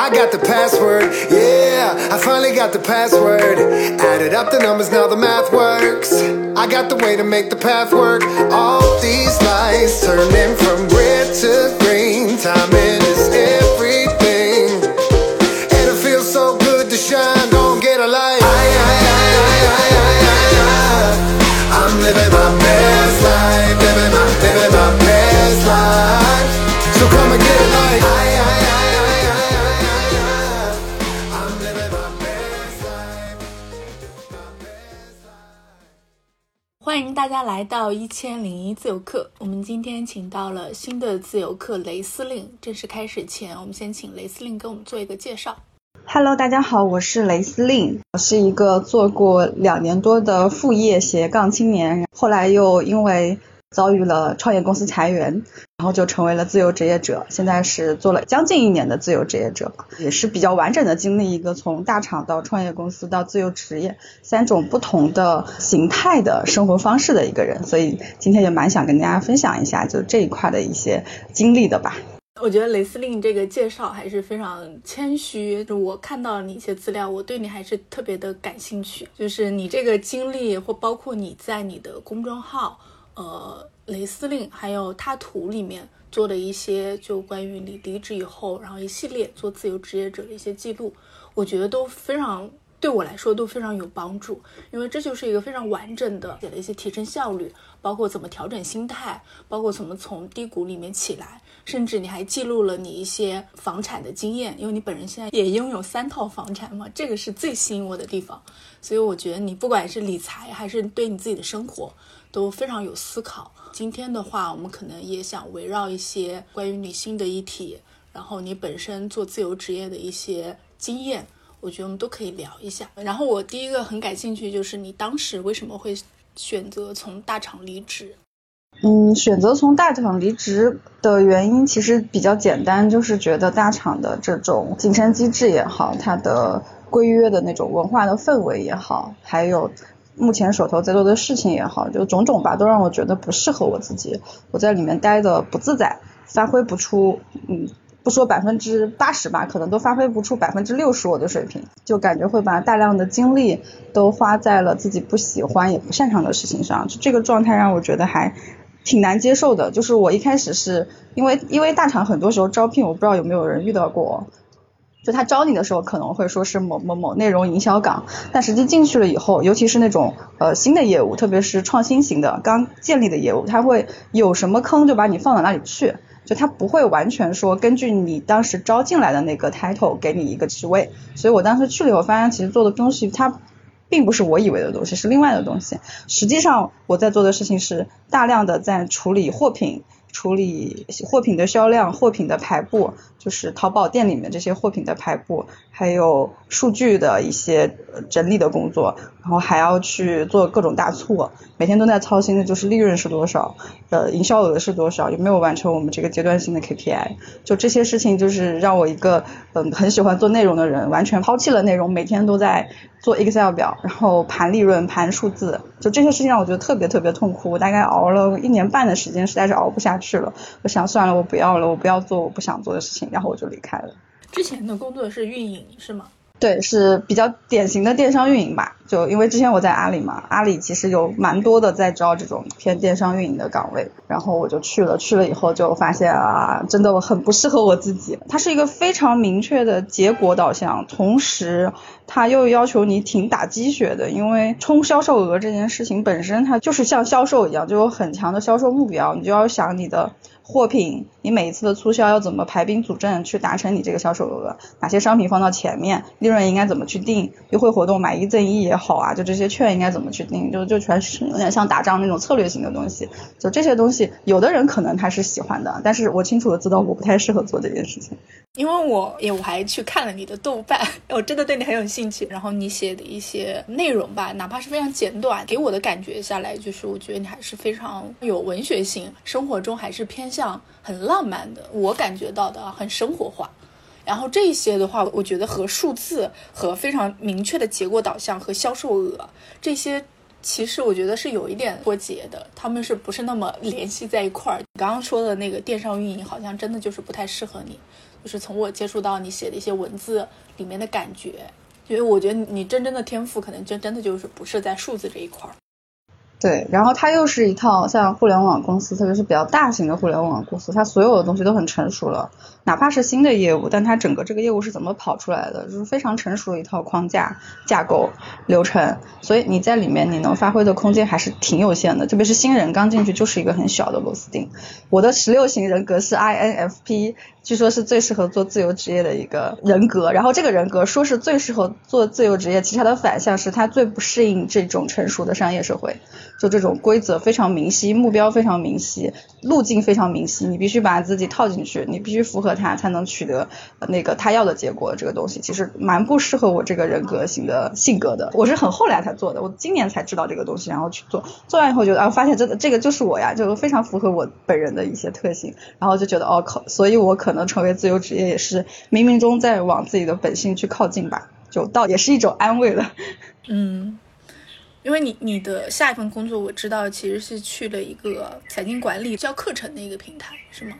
I got the password, yeah, I finally got the password. Added up the numbers, now the math works. I got the way to make the path work. All these lights turning from red to 大家来到一千零一自由课。我们今天请到了新的自由课雷司令。正式开始前，我们先请雷司令给我们做一个介绍。Hello，大家好，我是雷司令，我是一个做过两年多的副业斜杠青年，后来又因为遭遇了创业公司裁员，然后就成为了自由职业者，现在是做了将近一年的自由职业者，也是比较完整的经历一个从大厂到创业公司到自由职业三种不同的形态的生活方式的一个人，所以今天也蛮想跟大家分享一下就这一块的一些经历的吧。我觉得雷司令这个介绍还是非常谦虚。就我看到你一些资料，我对你还是特别的感兴趣。就是你这个经历，或包括你在你的公众号，呃，雷司令还有他图里面做的一些，就关于你离职以后，然后一系列做自由职业者的一些记录，我觉得都非常。对我来说都非常有帮助，因为这就是一个非常完整的写了一些提升效率，包括怎么调整心态，包括怎么从低谷里面起来，甚至你还记录了你一些房产的经验，因为你本人现在也拥有三套房产嘛，这个是最吸引我的地方。所以我觉得你不管是理财还是对你自己的生活都非常有思考。今天的话，我们可能也想围绕一些关于女性的议题，然后你本身做自由职业的一些经验。我觉得我们都可以聊一下。然后我第一个很感兴趣，就是你当时为什么会选择从大厂离职？嗯，选择从大厂离职的原因其实比较简单，就是觉得大厂的这种晋升机制也好，它的规约的那种文化的氛围也好，还有目前手头在做的事情也好，就种种吧，都让我觉得不适合我自己。我在里面待的不自在，发挥不出，嗯。不说百分之八十吧，可能都发挥不出百分之六十我的水平，就感觉会把大量的精力都花在了自己不喜欢也不擅长的事情上，就这个状态让我觉得还挺难接受的。就是我一开始是因为因为大厂很多时候招聘，我不知道有没有人遇到过，就他招你的时候可能会说是某某某内容营销岗，但实际进去了以后，尤其是那种呃新的业务，特别是创新型的刚建立的业务，他会有什么坑就把你放到哪里去。就他不会完全说根据你当时招进来的那个 title 给你一个职位，所以我当时去了以后发现，其实做的东西它并不是我以为的东西，是另外的东西。实际上我在做的事情是大量的在处理货品。处理货品的销量、货品的排布，就是淘宝店里面这些货品的排布，还有数据的一些整理的工作，然后还要去做各种大促，每天都在操心的就是利润是多少，呃，营销额是多少，有没有完成我们这个阶段性的 KPI，就这些事情就是让我一个嗯很喜欢做内容的人，完全抛弃了内容，每天都在做 Excel 表，然后盘利润、盘数字，就这些事情让我觉得特别特别痛苦，我大概熬了一年半的时间，实在是熬不下去了。我想算了，我不要了，我不要做我不想做的事情，然后我就离开了。之前的工作是运营是吗？对，是比较典型的电商运营吧。就因为之前我在阿里嘛，阿里其实有蛮多的在招这种偏电商运营的岗位，然后我就去了。去了以后就发现啊，真的我很不适合我自己。它是一个非常明确的结果导向，同时它又要求你挺打鸡血的，因为冲销售额这件事情本身它就是像销售一样，就有很强的销售目标，你就要想你的。货品，你每一次的促销要怎么排兵组阵去达成你这个销售额？哪些商品放到前面？利润应该怎么去定？优惠活动买一赠一也好啊，就这些券应该怎么去定？就就全是有点像打仗那种策略性的东西。就这些东西，有的人可能他是喜欢的，但是我清楚的知道我不太适合做这件事情。因为我也我还去看了你的豆瓣，我真的对你很有兴趣。然后你写的一些内容吧，哪怕是非常简短，给我的感觉下来，就是我觉得你还是非常有文学性，生活中还是偏向像很浪漫的。我感觉到的很生活化。然后这些的话，我觉得和数字和非常明确的结果导向和销售额这些。其实我觉得是有一点脱节的，他们是不是那么联系在一块儿？你刚刚说的那个电商运营，好像真的就是不太适合你。就是从我接触到你写的一些文字里面的感觉，因为我觉得你真正的天赋可能真真的就是不是在数字这一块儿。对，然后它又是一套像互联网公司，特别是比较大型的互联网公司，它所有的东西都很成熟了，哪怕是新的业务，但它整个这个业务是怎么跑出来的，就是非常成熟的一套框架、架构、流程，所以你在里面你能发挥的空间还是挺有限的，特别是新人刚进去就是一个很小的螺丝钉。我的十六型人格是 INFP。据说是最适合做自由职业的一个人格，然后这个人格说是最适合做自由职业，其实它的反向是它最不适应这种成熟的商业社会，就这种规则非常明晰，目标非常明晰，路径非常明晰，你必须把自己套进去，你必须符合它才能取得那个他要的结果。这个东西其实蛮不适合我这个人格型的性格的，我是很后来才做的，我今年才知道这个东西，然后去做，做完以后觉得啊，发现真的这个就是我呀，就非常符合我本人的一些特性，然后就觉得哦靠，所以我可能。能成为自由职业也是冥冥中在往自己的本性去靠近吧，就倒也是一种安慰了。嗯，因为你你的下一份工作我知道其实是去了一个财经管理教课程的一个平台，是吗？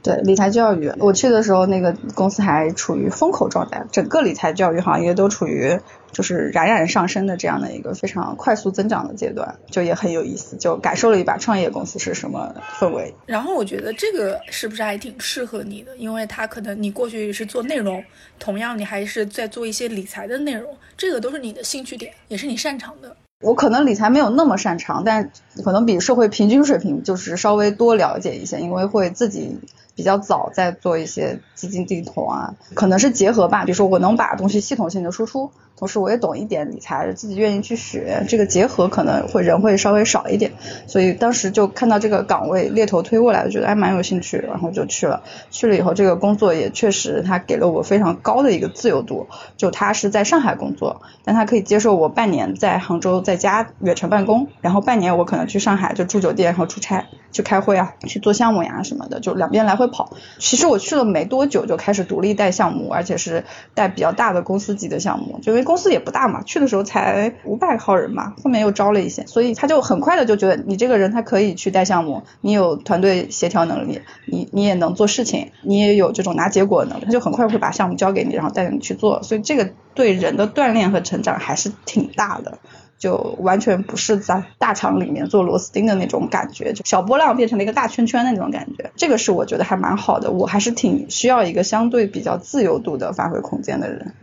对理财教育，我去的时候那个公司还处于风口状态，整个理财教育行业都处于。就是冉冉上升的这样的一个非常快速增长的阶段，就也很有意思，就感受了一把创业公司是什么氛围。然后我觉得这个是不是还挺适合你的？因为它可能你过去是做内容，同样你还是在做一些理财的内容，这个都是你的兴趣点，也是你擅长的。我可能理财没有那么擅长，但可能比社会平均水平就是稍微多了解一些，因为会自己比较早在做一些基金定投啊，可能是结合吧。比如说我能把东西系统性的输出。同时我也懂一点理财，自己愿意去学，这个结合可能会人会稍微少一点，所以当时就看到这个岗位猎头推过来，觉得还蛮有兴趣，然后就去了。去了以后，这个工作也确实他给了我非常高的一个自由度，就他是在上海工作，但他可以接受我半年在杭州在家远程办公，然后半年我可能去上海就住酒店，然后出差去开会啊，去做项目呀什么的，就两边来回跑。其实我去了没多久就开始独立带项目，而且是带比较大的公司级的项目，就因为。公司也不大嘛，去的时候才五百号人嘛，后面又招了一些，所以他就很快的就觉得你这个人他可以去带项目，你有团队协调能力，你你也能做事情，你也有这种拿结果的能力，他就很快会把项目交给你，然后带你去做，所以这个对人的锻炼和成长还是挺大的，就完全不是在大厂里面做螺丝钉的那种感觉，就小波浪变成了一个大圈圈的那种感觉，这个是我觉得还蛮好的，我还是挺需要一个相对比较自由度的发挥空间的人。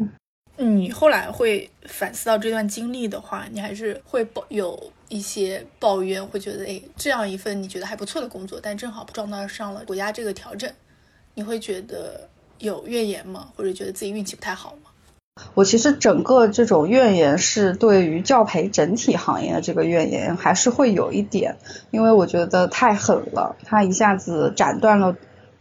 你后来会反思到这段经历的话，你还是会抱有一些抱怨，会觉得，哎，这样一份你觉得还不错的工作，但正好撞到上了国家这个调整，你会觉得有怨言吗？或者觉得自己运气不太好？我其实整个这种怨言是对于教培整体行业的这个怨言，还是会有一点，因为我觉得太狠了，他一下子斩断了。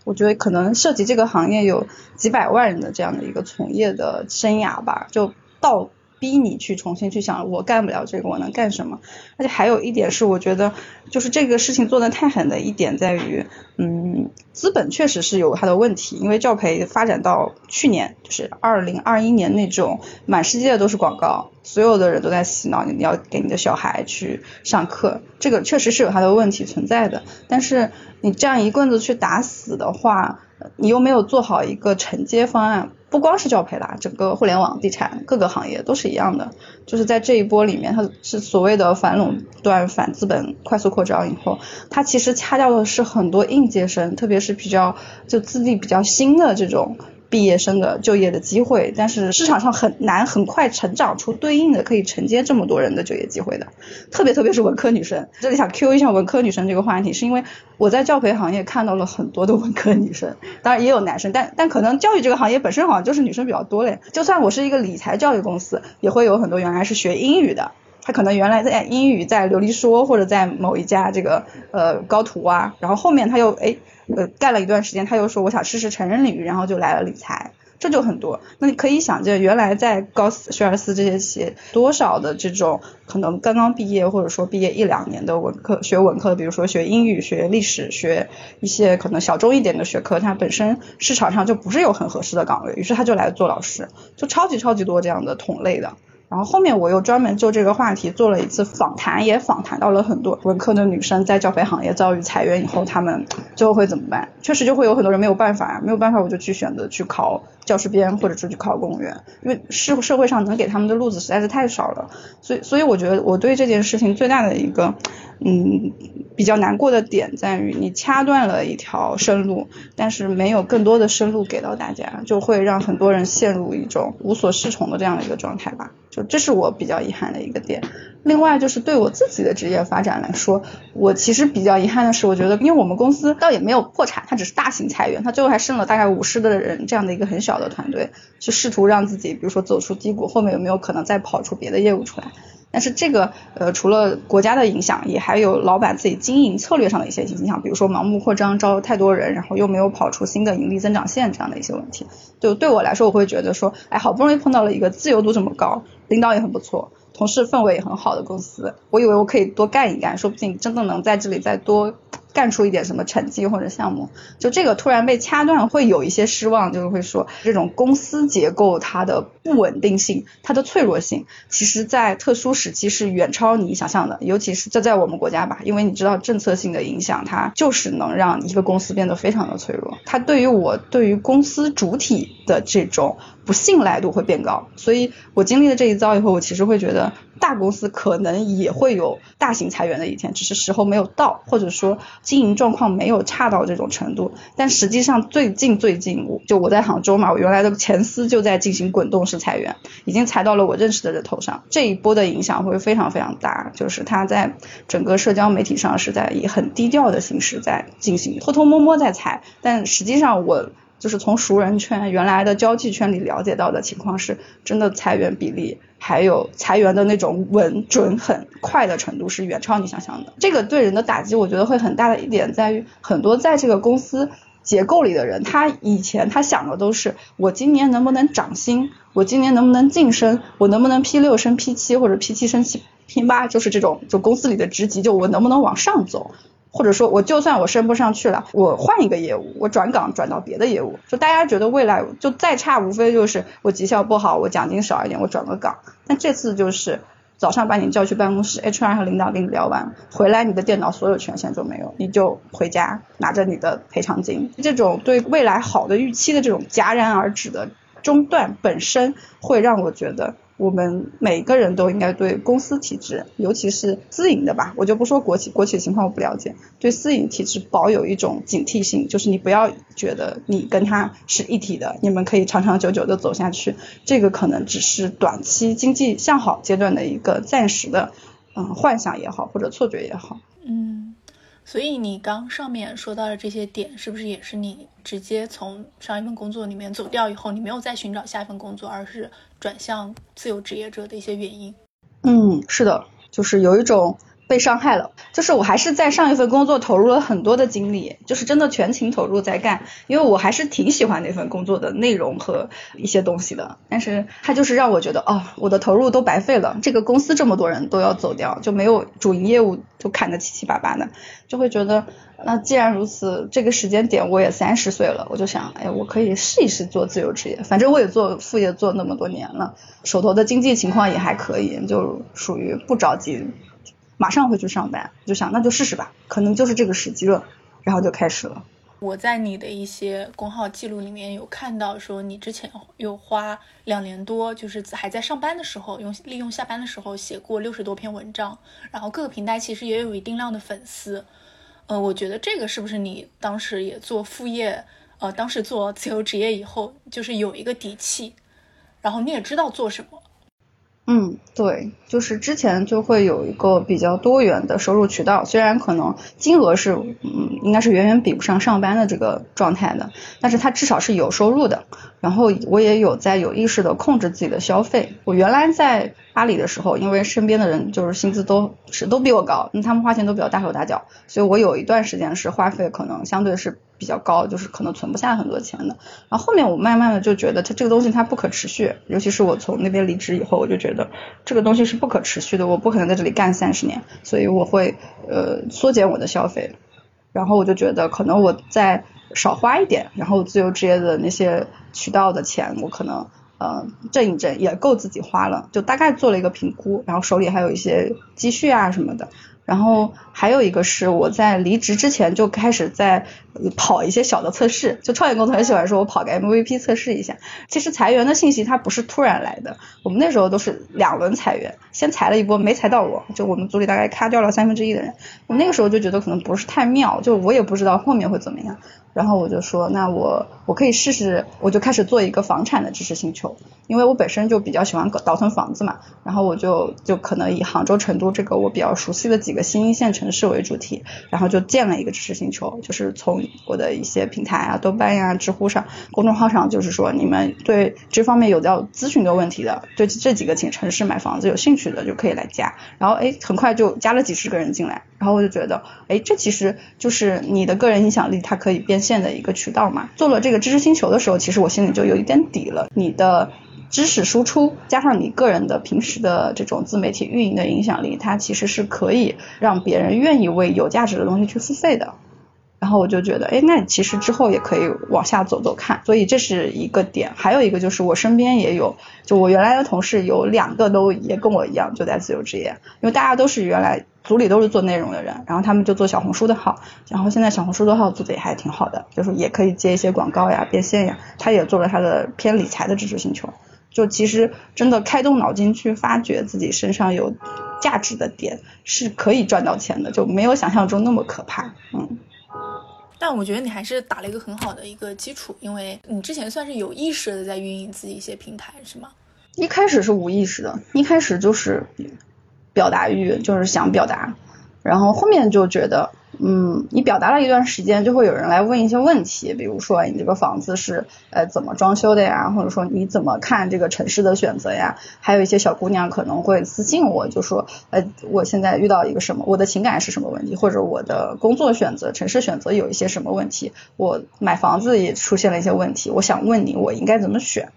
我觉得可能涉及这个行业有几百万人的这样的一个从业的生涯吧，就到逼你去重新去想，我干不了这个，我能干什么？而且还有一点是，我觉得就是这个事情做的太狠的一点在于，嗯，资本确实是有它的问题，因为教培发展到去年就是二零二一年那种满世界都是广告，所有的人都在洗脑，你要给你的小孩去上课，这个确实是有它的问题存在的，但是。你这样一棍子去打死的话，你又没有做好一个承接方案，不光是教培啦，整个互联网、地产各个行业都是一样的。就是在这一波里面，它是所谓的反垄断、反资本快速扩张以后，它其实掐掉的是很多应届生，特别是比较就资历比较新的这种。毕业生的就业的机会，但是市场上很难很快成长出对应的可以承接这么多人的就业机会的，特别特别是文科女生。这里想 Q 一下文科女生这个话题，是因为我在教培行业看到了很多的文科女生，当然也有男生，但但可能教育这个行业本身好像就是女生比较多嘞。就算我是一个理财教育公司，也会有很多原来是学英语的，他可能原来在英语在流利说或者在某一家这个呃高途啊，然后后面他又哎。呃，干了一段时间，他又说我想试试成人领域，然后就来了理财，这就很多。那你可以想见，原来在高斯、学而思这些企业，多少的这种可能刚刚毕业或者说毕业一两年的文科学文科，比如说学英语、学历史、学一些可能小众一点的学科，它本身市场上就不是有很合适的岗位，于是他就来做老师，就超级超级多这样的同类的。然后后面我又专门就这个话题做了一次访谈，也访谈到了很多文科的女生在教培行业遭遇裁员以后，她们最后会怎么办？确实就会有很多人没有办法，没有办法我就去选择去考教师编，或者出去考公务员，因为社社会上能给他们的路子实在是太少了。所以，所以我觉得我对这件事情最大的一个嗯比较难过的点在于，你掐断了一条生路，但是没有更多的生路给到大家，就会让很多人陷入一种无所适从的这样的一个状态吧。就这是我比较遗憾的一个点。另外就是对我自己的职业发展来说，我其实比较遗憾的是，我觉得因为我们公司倒也没有破产，它只是大型裁员，它最后还剩了大概五十的人这样的一个很小好的团队，去试图让自己比如说走出低谷，后面有没有可能再跑出别的业务出来。但是这个呃，除了国家的影响，也还有老板自己经营策略上的一些影响，比如说盲目扩张，招太多人，然后又没有跑出新的盈利增长线这样的一些问题。就对我来说，我会觉得说，哎，好不容易碰到了一个自由度这么高，领导也很不错，同事氛围也很好的公司，我以为我可以多干一干，说不定真的能在这里再多。干出一点什么成绩或者项目，就这个突然被掐断，会有一些失望，就是会说这种公司结构它的不稳定性、它的脆弱性，其实在特殊时期是远超你想象的，尤其是这在我们国家吧，因为你知道政策性的影响，它就是能让一个公司变得非常的脆弱。它对于我对于公司主体的这种不信赖度会变高，所以我经历了这一遭以后，我其实会觉得大公司可能也会有大型裁员的一天，只是时候没有到，或者说。经营状况没有差到这种程度，但实际上最近最近，我就我在杭州嘛，我原来的前司就在进行滚动式裁员，已经裁到了我认识的人头上。这一波的影响会非常非常大，就是他在整个社交媒体上是在以很低调的形式在进行，偷偷摸摸在裁，但实际上我。就是从熟人圈、原来的交际圈里了解到的情况是，真的裁员比例还有裁员的那种稳、准、很快的程度是远超你想象的。这个对人的打击，我觉得会很大的一点在于，很多在这个公司结构里的人，他以前他想的都是我今年能不能涨薪，我今年能不能晋升，我能不能 P 六升 P 七或者 P 七升 P 八，就是这种就公司里的职级，就我能不能往上走。或者说，我就算我升不上去了，我换一个业务，我转岗转到别的业务，就大家觉得未来就再差，无非就是我绩效不好，我奖金少一点，我转个岗。但这次就是早上把你叫去办公室，HR 和领导跟你聊完，回来你的电脑所有权限就没有，你就回家拿着你的赔偿金。这种对未来好的预期的这种戛然而止的中断，本身会让我觉得。我们每个人都应该对公司体制，尤其是私营的吧，我就不说国企，国企情况我不了解，对私营体制保有一种警惕性，就是你不要觉得你跟他是一体的，你们可以长长久久的走下去，这个可能只是短期经济向好阶段的一个暂时的，嗯，幻想也好，或者错觉也好，嗯。所以你刚上面说到的这些点，是不是也是你直接从上一份工作里面走掉以后，你没有再寻找下一份工作，而是转向自由职业者的一些原因？嗯，是的，就是有一种。被伤害了，就是我还是在上一份工作投入了很多的精力，就是真的全情投入在干，因为我还是挺喜欢那份工作的内容和一些东西的。但是它就是让我觉得，哦，我的投入都白费了。这个公司这么多人都要走掉，就没有主营业务就砍得七七八八的，就会觉得，那既然如此，这个时间点我也三十岁了，我就想，哎，我可以试一试做自由职业，反正我也做副业做那么多年了，手头的经济情况也还可以，就属于不着急。马上会去上班，就想那就试试吧，可能就是这个时机了，然后就开始了。我在你的一些工号记录里面有看到，说你之前有花两年多，就是还在上班的时候，用利用下班的时候写过六十多篇文章，然后各个平台其实也有一定量的粉丝。呃，我觉得这个是不是你当时也做副业，呃，当时做自由职业以后，就是有一个底气，然后你也知道做什么。嗯，对，就是之前就会有一个比较多元的收入渠道，虽然可能金额是，嗯，应该是远远比不上上班的这个状态的，但是它至少是有收入的。然后我也有在有意识的控制自己的消费。我原来在阿里的时候，因为身边的人就是薪资都是都比我高，那他们花钱都比较大手大脚，所以我有一段时间是花费可能相对是比较高，就是可能存不下很多钱的。然后后面我慢慢的就觉得它这个东西它不可持续，尤其是我从那边离职以后，我就觉得这个东西是不可持续的，我不可能在这里干三十年，所以我会呃缩减我的消费。然后我就觉得可能我再。少花一点，然后自由职业的那些渠道的钱，我可能呃挣一挣也够自己花了，就大概做了一个评估，然后手里还有一些积蓄啊什么的。然后还有一个是我在离职之前就开始在跑一些小的测试，就创业公司很喜欢说我跑个 MVP 测试一下。其实裁员的信息它不是突然来的，我们那时候都是两轮裁员，先裁了一波没裁到我，就我们组里大概咔掉了三分之一的人。我那个时候就觉得可能不是太妙，就我也不知道后面会怎么样。然后我就说，那我我可以试试，我就开始做一个房产的知识星球，因为我本身就比较喜欢倒腾房子嘛。然后我就就可能以杭州、成都这个我比较熟悉的几个新一线城市为主题，然后就建了一个知识星球，就是从我的一些平台啊、豆瓣呀、知乎上、公众号上，就是说你们对这方面有要咨询的问题的，对这几个城城市买房子有兴趣的就可以来加。然后哎，很快就加了几十个人进来，然后我就觉得，哎，这其实就是你的个人影响力，它可以变。现的一个渠道嘛，做了这个知识星球的时候，其实我心里就有一点底了。你的知识输出加上你个人的平时的这种自媒体运营的影响力，它其实是可以让别人愿意为有价值的东西去付费的。然后我就觉得，哎，那其实之后也可以往下走走看。所以这是一个点，还有一个就是我身边也有，就我原来的同事有两个都也跟我一样就在自由职业，因为大家都是原来。组里都是做内容的人，然后他们就做小红书的号，然后现在小红书的号做的也还挺好的，就是也可以接一些广告呀、变现呀。他也做了他的偏理财的知识星球，就其实真的开动脑筋去发掘自己身上有价值的点，是可以赚到钱的，就没有想象中那么可怕。嗯。但我觉得你还是打了一个很好的一个基础，因为你之前算是有意识的在运营自己一些平台，是吗？一开始是无意识的，一开始就是。表达欲就是想表达，然后后面就觉得，嗯，你表达了一段时间，就会有人来问一些问题，比如说你这个房子是呃怎么装修的呀，或者说你怎么看这个城市的选择呀？还有一些小姑娘可能会私信我，就说，呃，我现在遇到一个什么，我的情感是什么问题，或者我的工作选择、城市选择有一些什么问题，我买房子也出现了一些问题，我想问你，我应该怎么选？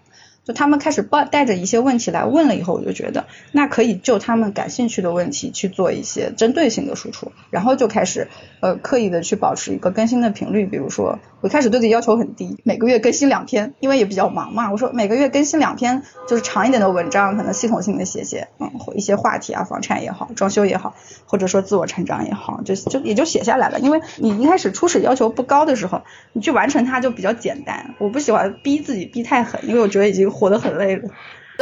就他们开始抱带着一些问题来问了以后，我就觉得那可以就他们感兴趣的问题去做一些针对性的输出，然后就开始呃刻意的去保持一个更新的频率，比如说我开始对自己要求很低，每个月更新两篇，因为也比较忙嘛，我说每个月更新两篇就是长一点的文章，可能系统性的写写，嗯，一些话题啊，房产也好，装修也好，或者说自我成长也好，就就也就写下来了，因为你一开始初始要求不高的时候，你去完成它就比较简单，我不喜欢逼自己逼太狠，因为我觉得已经。活得很累了，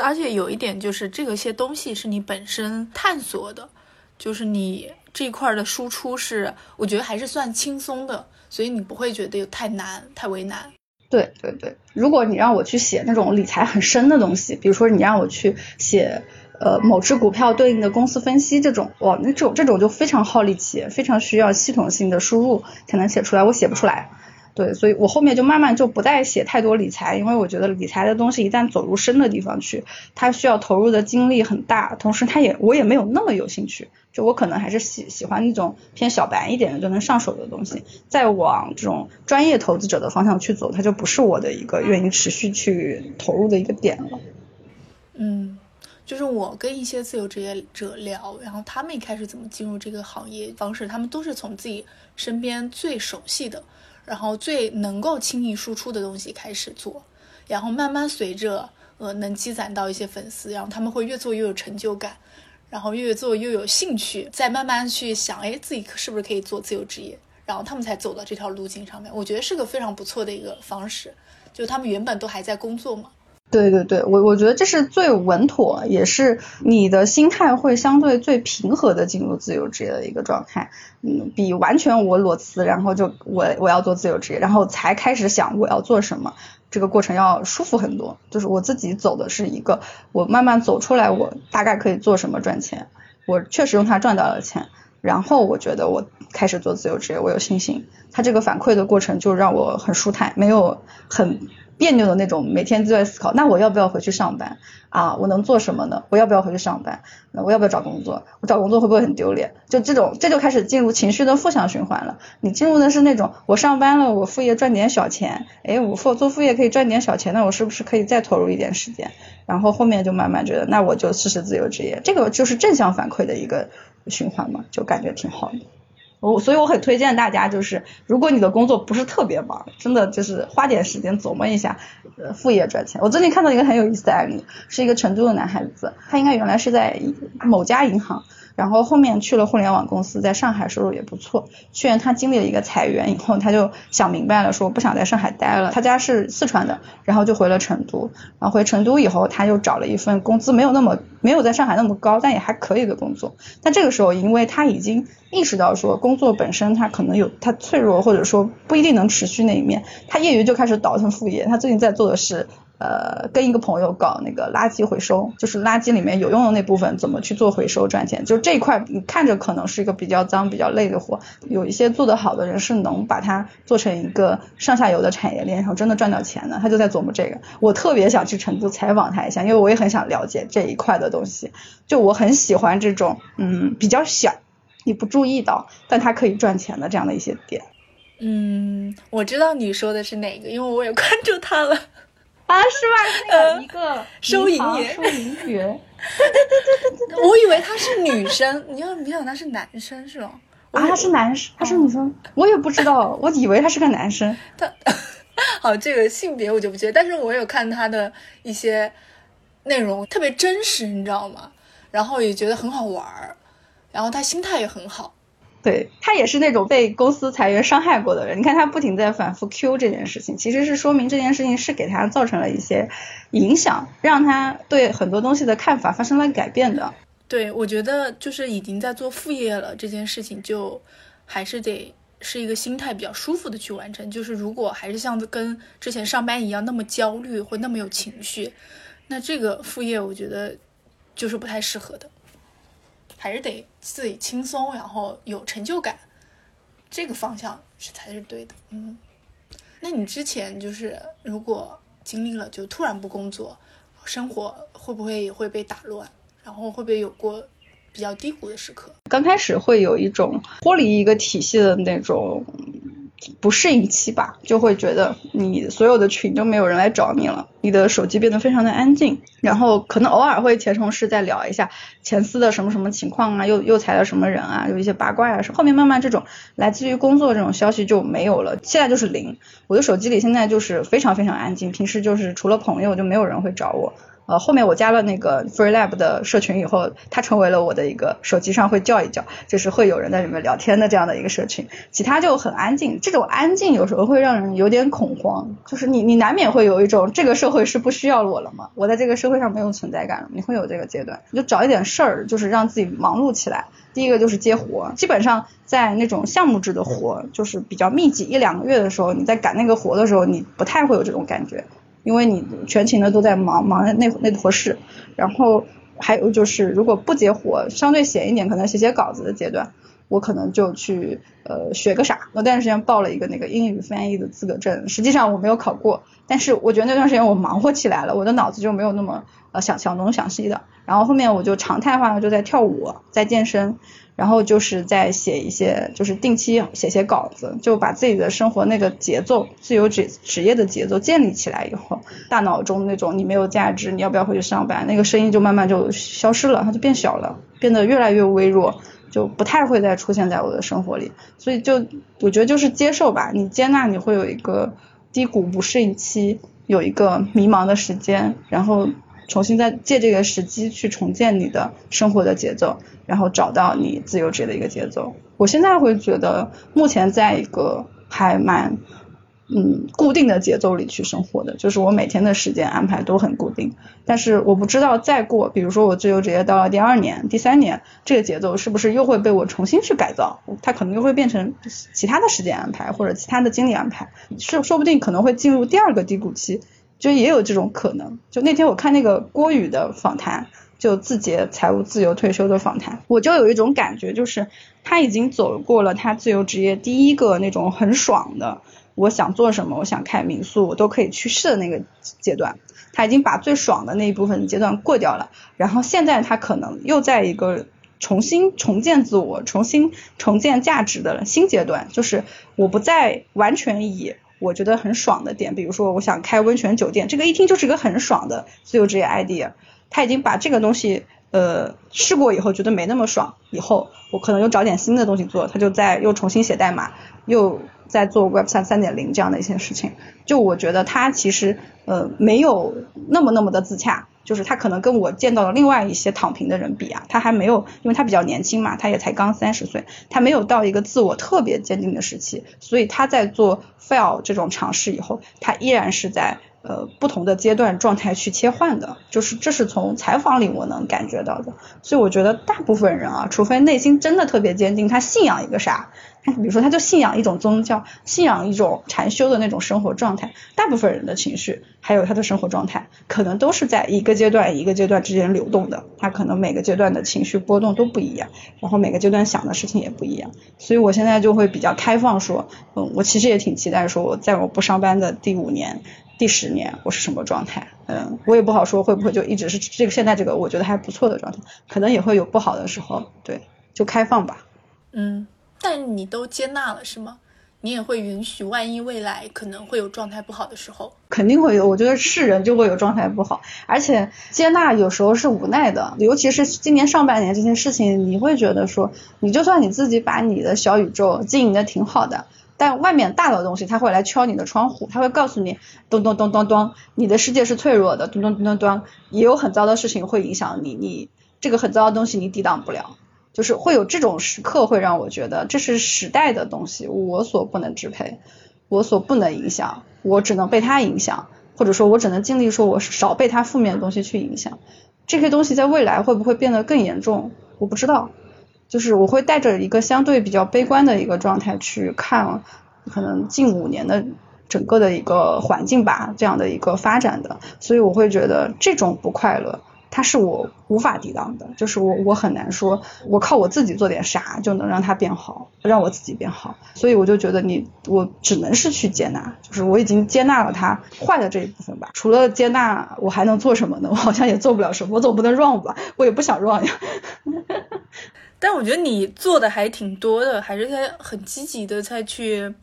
而且有一点就是这个些东西是你本身探索的，就是你这一块的输出是，我觉得还是算轻松的，所以你不会觉得有太难、太为难。对对对，如果你让我去写那种理财很深的东西，比如说你让我去写呃某只股票对应的公司分析这种，哇，那这种这种就非常耗力气，非常需要系统性的输入才能写出来，我写不出来。对，所以我后面就慢慢就不再写太多理财，因为我觉得理财的东西一旦走入深的地方去，它需要投入的精力很大，同时它也我也没有那么有兴趣，就我可能还是喜喜欢那种偏小白一点的就能上手的东西，再往这种专业投资者的方向去走，它就不是我的一个愿意持续去投入的一个点了。嗯，就是我跟一些自由职业者聊，然后他们一开始怎么进入这个行业方式，他们都是从自己身边最熟悉的。然后最能够轻易输出的东西开始做，然后慢慢随着呃能积攒到一些粉丝，然后他们会越做越有成就感，然后越做越有兴趣，再慢慢去想，哎，自己是不是可以做自由职业，然后他们才走到这条路径上面。我觉得是个非常不错的一个方式，就他们原本都还在工作嘛。对对对，我我觉得这是最稳妥，也是你的心态会相对最平和的进入自由职业的一个状态。嗯，比完全我裸辞，然后就我我要做自由职业，然后才开始想我要做什么，这个过程要舒服很多。就是我自己走的是一个，我慢慢走出来，我大概可以做什么赚钱，我确实用它赚到了钱，然后我觉得我开始做自由职业，我有信心。它这个反馈的过程就让我很舒坦，没有很。别扭的那种，每天都在思考，那我要不要回去上班啊？我能做什么呢？我要不要回去上班？那我要不要找工作？我找工作会不会很丢脸？就这种，这就开始进入情绪的负向循环了。你进入的是那种，我上班了，我副业赚点小钱，哎，我副做副业可以赚点小钱，那我是不是可以再投入一点时间？然后后面就慢慢觉得，那我就试试自由职业，这个就是正向反馈的一个循环嘛，就感觉挺好的。我所以我很推荐大家，就是如果你的工作不是特别忙，真的就是花点时间琢磨一下，呃，副业赚钱。我最近看到一个很有意思的案例，是一个成都的男孩子，他应该原来是在某家银行。然后后面去了互联网公司，在上海收入也不错。去年他经历了一个裁员以后，他就想明白了，说不想在上海待了。他家是四川的，然后就回了成都。然后回成都以后，他又找了一份工资没有那么没有在上海那么高，但也还可以的工作。但这个时候，因为他已经意识到说工作本身他可能有他脆弱或者说不一定能持续那一面，他业余就开始倒腾副业。他最近在做的是。呃，跟一个朋友搞那个垃圾回收，就是垃圾里面有用的那部分怎么去做回收赚钱，就这一块你看着可能是一个比较脏、比较累的活，有一些做得好的人是能把它做成一个上下游的产业链，然后真的赚到钱的。他就在琢磨这个，我特别想去成都采访他一下，因为我也很想了解这一块的东西。就我很喜欢这种，嗯，比较小，你不注意到，但它可以赚钱的这样的一些点。嗯，我知道你说的是哪个，因为我也关注他了。啊，是吧？那个一个收银员，收银员。对对对对对对，我以为他是女生，你要没想他是男生是吗？啊，他是男生，他是女生，我也不知道，我以为他是个男生。他好，这个性别我就不记得，但是我有看他的一些内容，特别真实，你知道吗？然后也觉得很好玩儿，然后他心态也很好。对他也是那种被公司裁员伤害过的人，你看他不停在反复 Q 这件事情，其实是说明这件事情是给他造成了一些影响，让他对很多东西的看法发生了改变的。对，我觉得就是已经在做副业了，这件事情就还是得是一个心态比较舒服的去完成。就是如果还是像跟之前上班一样那么焦虑或那么有情绪，那这个副业我觉得就是不太适合的。还是得自己轻松，然后有成就感，这个方向是才是对的。嗯，那你之前就是如果经历了就突然不工作，生活会不会也会被打乱？然后会不会有过比较低谷的时刻？刚开始会有一种脱离一个体系的那种。不适应期吧，就会觉得你所有的群都没有人来找你了，你的手机变得非常的安静，然后可能偶尔会前同事再聊一下前司的什么什么情况啊，又又裁了什么人啊，有一些八卦啊什么，后面慢慢这种来自于工作这种消息就没有了，现在就是零，我的手机里现在就是非常非常安静，平时就是除了朋友就没有人会找我。呃，后面我加了那个 Free Lab 的社群以后，它成为了我的一个手机上会叫一叫，就是会有人在里面聊天的这样的一个社群。其他就很安静，这种安静有时候会让人有点恐慌，就是你你难免会有一种这个社会是不需要我了吗？我在这个社会上没有存在感了，你会有这个阶段，你就找一点事儿，就是让自己忙碌起来。第一个就是接活，基本上在那种项目制的活，就是比较密集一两个月的时候，你在赶那个活的时候，你不太会有这种感觉。因为你全勤的都在忙忙那那坨事，然后还有就是如果不接活，相对闲一点，可能写写稿子的阶段，我可能就去呃学个啥。我那段时间报了一个那个英语翻译的资格证，实际上我没有考过，但是我觉得那段时间我忙活起来了，我的脑子就没有那么呃想想东想西的。然后后面我就常态化就在跳舞，在健身。然后就是在写一些，就是定期写写稿子，就把自己的生活那个节奏，自由职职业的节奏建立起来以后，大脑中那种你没有价值，你要不要回去上班，那个声音就慢慢就消失了，它就变小了，变得越来越微弱，就不太会再出现在我的生活里。所以就我觉得就是接受吧，你接纳你会有一个低谷不适应期，有一个迷茫的时间，然后。重新再借这个时机去重建你的生活的节奏，然后找到你自由职业的一个节奏。我现在会觉得目前在一个还蛮嗯固定的节奏里去生活的，就是我每天的时间安排都很固定。但是我不知道再过，比如说我自由职业到了第二年、第三年，这个节奏是不是又会被我重新去改造？它可能又会变成其他的时间安排或者其他的精力安排，是说不定可能会进入第二个低谷期。就也有这种可能。就那天我看那个郭宇的访谈，就字节财务自由退休的访谈，我就有一种感觉，就是他已经走过了他自由职业第一个那种很爽的，我想做什么，我想开民宿，我都可以去试的那个阶段。他已经把最爽的那一部分阶段过掉了，然后现在他可能又在一个重新重建自我、重新重建价值的新阶段，就是我不再完全以。我觉得很爽的点，比如说我想开温泉酒店，这个一听就是一个很爽的自由职业 idea。他已经把这个东西呃，试过以后觉得没那么爽，以后我可能又找点新的东西做，他就在又重新写代码，又在做 Web 三三点零这样的一些事情。就我觉得他其实呃没有那么那么的自洽，就是他可能跟我见到的另外一些躺平的人比啊，他还没有，因为他比较年轻嘛，他也才刚三十岁，他没有到一个自我特别坚定的时期，所以他在做 fail 这种尝试以后，他依然是在。呃，不同的阶段状态去切换的，就是这是从采访里我能感觉到的，所以我觉得大部分人啊，除非内心真的特别坚定，他信仰一个啥，比如说他就信仰一种宗教，信仰一种禅修的那种生活状态，大部分人的情绪还有他的生活状态，可能都是在一个阶段一个阶段之间流动的，他可能每个阶段的情绪波动都不一样，然后每个阶段想的事情也不一样，所以我现在就会比较开放说，嗯，我其实也挺期待说我在我不上班的第五年。第十年我是什么状态？嗯，我也不好说会不会就一直是这个现在这个我觉得还不错的状态，可能也会有不好的时候，对，就开放吧。嗯，但你都接纳了是吗？你也会允许万一未来可能会有状态不好的时候？肯定会有，我觉得是人就会有状态不好，而且接纳有时候是无奈的，尤其是今年上半年这些事情，你会觉得说，你就算你自己把你的小宇宙经营的挺好的。但外面大的东西，它会来敲你的窗户，它会告诉你，咚咚咚咚咚，你的世界是脆弱的，咚咚咚咚咚，也有很糟的事情会影响你，你这个很糟的东西你抵挡不了，就是会有这种时刻，会让我觉得这是时代的东西，我所不能支配，我所不能影响，我只能被它影响，或者说我只能尽力说我少被它负面的东西去影响，这些东西在未来会不会变得更严重，我不知道。就是我会带着一个相对比较悲观的一个状态去看，可能近五年的整个的一个环境吧，这样的一个发展的，所以我会觉得这种不快乐。它是我无法抵挡的，就是我我很难说，我靠我自己做点啥就能让它变好，让我自己变好，所以我就觉得你我只能是去接纳，就是我已经接纳了它坏的这一部分吧。除了接纳，我还能做什么呢？我好像也做不了什么，我总不能 run 吧？我也不想 run 呀。但我觉得你做的还挺多的，还是在很积极的在去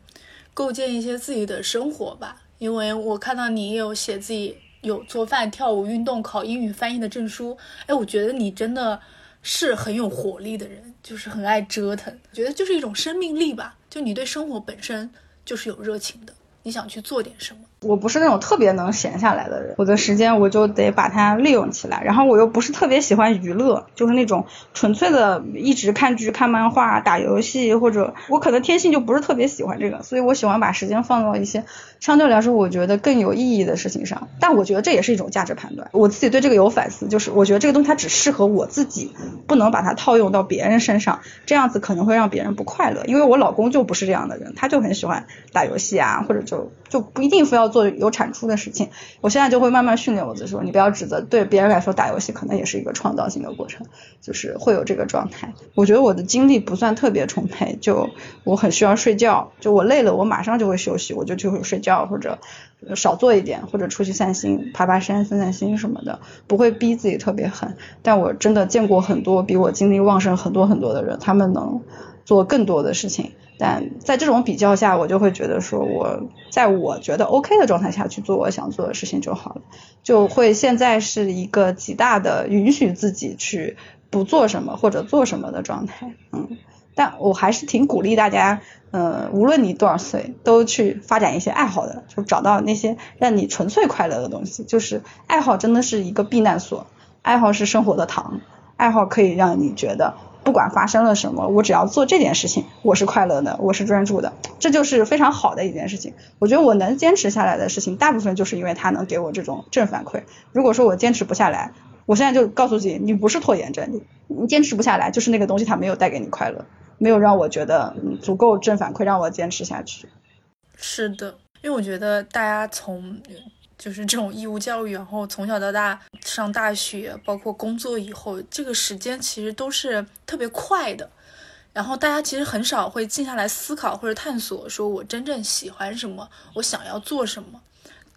构建一些自己的生活吧。因为我看到你也有写自己。有做饭、跳舞、运动、考英语翻译的证书。哎，我觉得你真的是很有活力的人，就是很爱折腾。觉得就是一种生命力吧，就你对生活本身就是有热情的，你想去做点什么。我不是那种特别能闲下来的人，我的时间我就得把它利用起来。然后我又不是特别喜欢娱乐，就是那种纯粹的一直看剧、看漫画、打游戏，或者我可能天性就不是特别喜欢这个，所以我喜欢把时间放到一些相对来说我觉得更有意义的事情上。但我觉得这也是一种价值判断，我自己对这个有反思，就是我觉得这个东西它只适合我自己，不能把它套用到别人身上，这样子可能会让别人不快乐。因为我老公就不是这样的人，他就很喜欢打游戏啊，或者就就不一定非要。做有产出的事情，我现在就会慢慢训练我自己，说你不要指责，对别人来说打游戏可能也是一个创造性的过程，就是会有这个状态。我觉得我的精力不算特别充沛，就我很需要睡觉，就我累了，我马上就会休息，我就就会睡觉或者少做一点，或者出去散心、爬爬山、散散心什么的，不会逼自己特别狠。但我真的见过很多比我精力旺盛很多很多的人，他们能做更多的事情。但在这种比较下，我就会觉得说，我在我觉得 OK 的状态下去做我想做的事情就好了，就会现在是一个极大的允许自己去不做什么或者做什么的状态，嗯，但我还是挺鼓励大家，嗯，无论你多少岁，都去发展一些爱好的，就找到那些让你纯粹快乐的东西，就是爱好真的是一个避难所，爱好是生活的糖，爱好可以让你觉得。不管发生了什么，我只要做这件事情，我是快乐的，我是专注的，这就是非常好的一件事情。我觉得我能坚持下来的事情，大部分就是因为它能给我这种正反馈。如果说我坚持不下来，我现在就告诉自己，你不是拖延症，你你坚持不下来，就是那个东西它没有带给你快乐，没有让我觉得足够正反馈让我坚持下去。是的，因为我觉得大家从。就是这种义务教育，然后从小到大上大学，包括工作以后，这个时间其实都是特别快的。然后大家其实很少会静下来思考或者探索，说我真正喜欢什么，我想要做什么。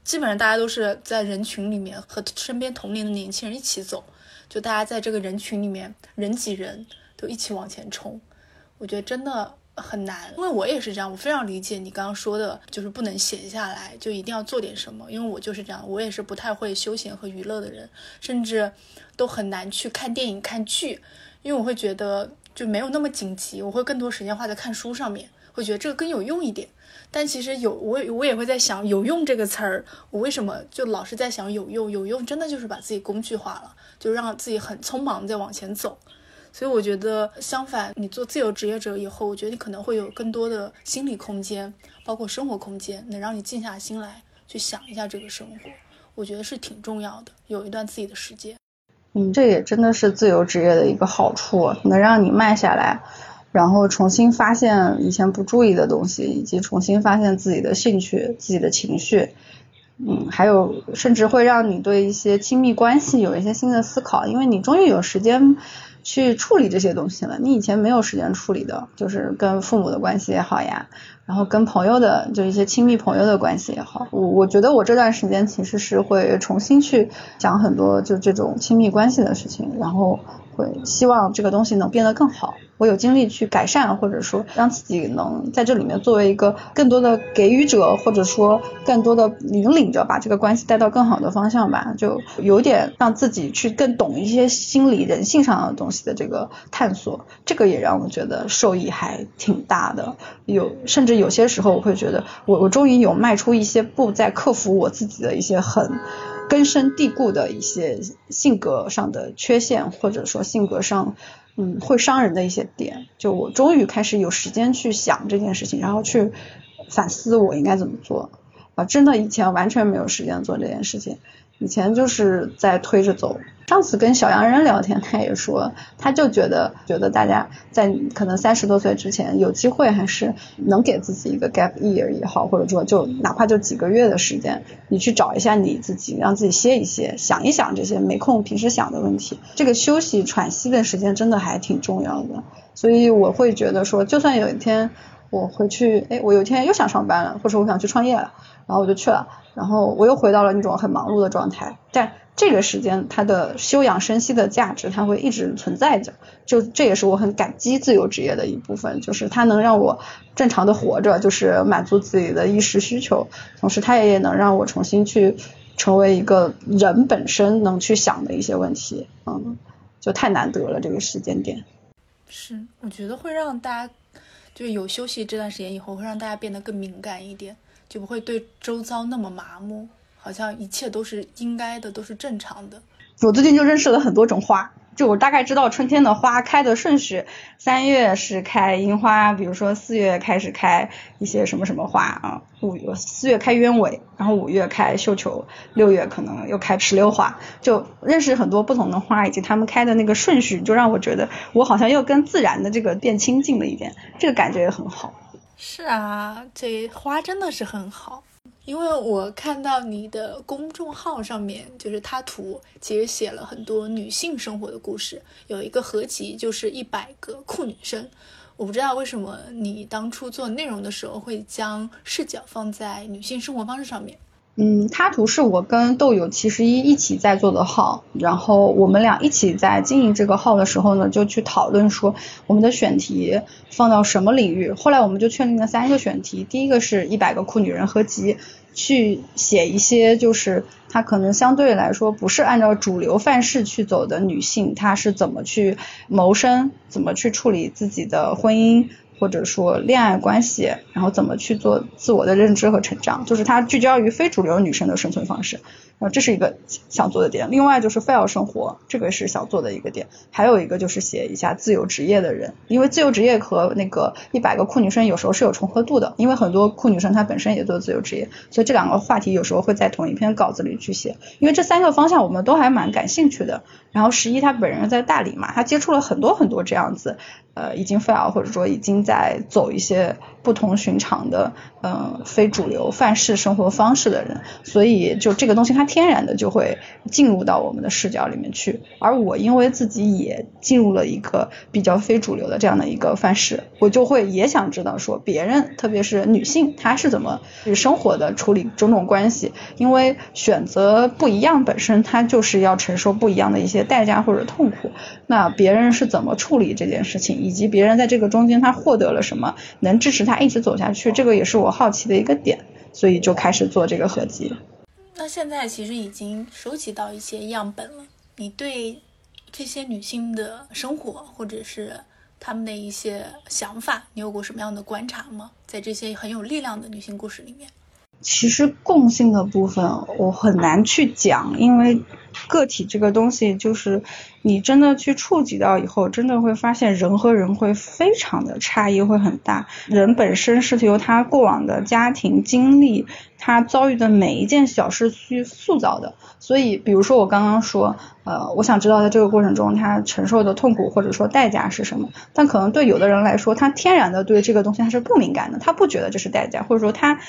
基本上大家都是在人群里面和身边同龄的年轻人一起走，就大家在这个人群里面人挤人，都一起往前冲。我觉得真的很难，因为我也是这样，我非常理解你刚刚说的，就是不能闲下来，就一定要做点什么。因为我就是这样，我也是不太会休闲和娱乐的人，甚至都很难去看电影、看剧，因为我会觉得就没有那么紧急，我会更多时间花在看书上面，会觉得这个更有用一点。但其实有我，我也会在想“有用”这个词儿，我为什么就老是在想有用？有用真的就是把自己工具化了，就让自己很匆忙在往前走。所以我觉得相反，你做自由职业者以后，我觉得你可能会有更多的心理空间，包括生活空间，能让你静下心来去想一下这个生活。我觉得是挺重要的，有一段自己的时间。嗯，这也真的是自由职业的一个好处，能让你慢下来。然后重新发现以前不注意的东西，以及重新发现自己的兴趣、自己的情绪，嗯，还有甚至会让你对一些亲密关系有一些新的思考，因为你终于有时间去处理这些东西了。你以前没有时间处理的，就是跟父母的关系也好呀，然后跟朋友的就一些亲密朋友的关系也好，我我觉得我这段时间其实是会重新去讲很多就这种亲密关系的事情，然后会希望这个东西能变得更好。我有精力去改善，或者说让自己能在这里面作为一个更多的给予者，或者说更多的引领着，把这个关系带到更好的方向吧。就有点让自己去更懂一些心理人性上的东西的这个探索，这个也让我觉得受益还挺大的。有甚至有些时候，我会觉得我我终于有迈出一些步，在克服我自己的一些很根深蒂固的一些性格上的缺陷，或者说性格上。嗯，会伤人的一些点，就我终于开始有时间去想这件事情，然后去反思我应该怎么做啊！真的以前完全没有时间做这件事情。以前就是在推着走。上次跟小洋人聊天，他也说，他就觉得觉得大家在可能三十多岁之前有机会，还是能给自己一个 gap year 也好，或者说就哪怕就几个月的时间，你去找一下你自己，让自己歇一歇，想一想这些没空平时想的问题。这个休息喘息的时间真的还挺重要的。所以我会觉得说，就算有一天我回去，哎，我有一天又想上班了，或者我想去创业了，然后我就去了。然后我又回到了那种很忙碌的状态，但这个时间它的休养生息的价值，它会一直存在着。就这也是我很感激自由职业的一部分，就是它能让我正常的活着，就是满足自己的衣食需求，同时它也能让我重新去成为一个人本身能去想的一些问题，嗯，就太难得了这个时间点。是，我觉得会让大家就有休息这段时间以后，会让大家变得更敏感一点。就不会对周遭那么麻木，好像一切都是应该的，都是正常的。我最近就认识了很多种花。就我大概知道春天的花开的顺序，三月是开樱花，比如说四月开始开一些什么什么花啊，五月四月开鸢尾，然后五月开绣球，六月可能又开石榴花，就认识很多不同的花以及它们开的那个顺序，就让我觉得我好像又跟自然的这个变亲近了一点，这个感觉也很好。是啊，这花真的是很好。因为我看到你的公众号上面，就是他图，其实写了很多女性生活的故事，有一个合集就是一百个酷女生。我不知道为什么你当初做内容的时候会将视角放在女性生活方式上面。嗯，他图是我跟豆友七十一一起在做的号，然后我们俩一起在经营这个号的时候呢，就去讨论说我们的选题放到什么领域。后来我们就确定了三个选题，第一个是一百个酷女人合集，去写一些就是她可能相对来说不是按照主流范式去走的女性，她是怎么去谋生，怎么去处理自己的婚姻。或者说恋爱关系，然后怎么去做自我的认知和成长，就是它聚焦于非主流女生的生存方式，然后，这是一个想做的点。另外就是非要生活，这个是想做的一个点。还有一个就是写一下自由职业的人，因为自由职业和那个一百个酷女生有时候是有重合度的，因为很多酷女生她本身也做自由职业，所以这两个话题有时候会在同一篇稿子里去写。因为这三个方向我们都还蛮感兴趣的。然后十一他本人在大理嘛，他接触了很多很多这样子，呃，已经 fail 或者说已经在走一些不同寻常的，嗯，非主流范式生活方式的人，所以就这个东西它天然的就会进入到我们的视角里面去。而我因为自己也进入了一个比较非主流的这样的一个范式，我就会也想知道说别人，特别是女性，她是怎么去生活的，处理种种关系，因为选择不一样本身它就是要承受不一样的一些。代价或者痛苦，那别人是怎么处理这件事情，以及别人在这个中间他获得了什么，能支持他一直走下去，这个也是我好奇的一个点，所以就开始做这个合集。那现在其实已经收集到一些样本了，你对这些女性的生活或者是她们的一些想法，你有过什么样的观察吗？在这些很有力量的女性故事里面。其实共性的部分我很难去讲，因为个体这个东西就是你真的去触及到以后，真的会发现人和人会非常的差异会很大。人本身是由他过往的家庭经历，他遭遇的每一件小事去塑造的。所以，比如说我刚刚说，呃，我想知道在这个过程中他承受的痛苦或者说代价是什么。但可能对有的人来说，他天然的对这个东西他是不敏感的，他不觉得这是代价，或者说他。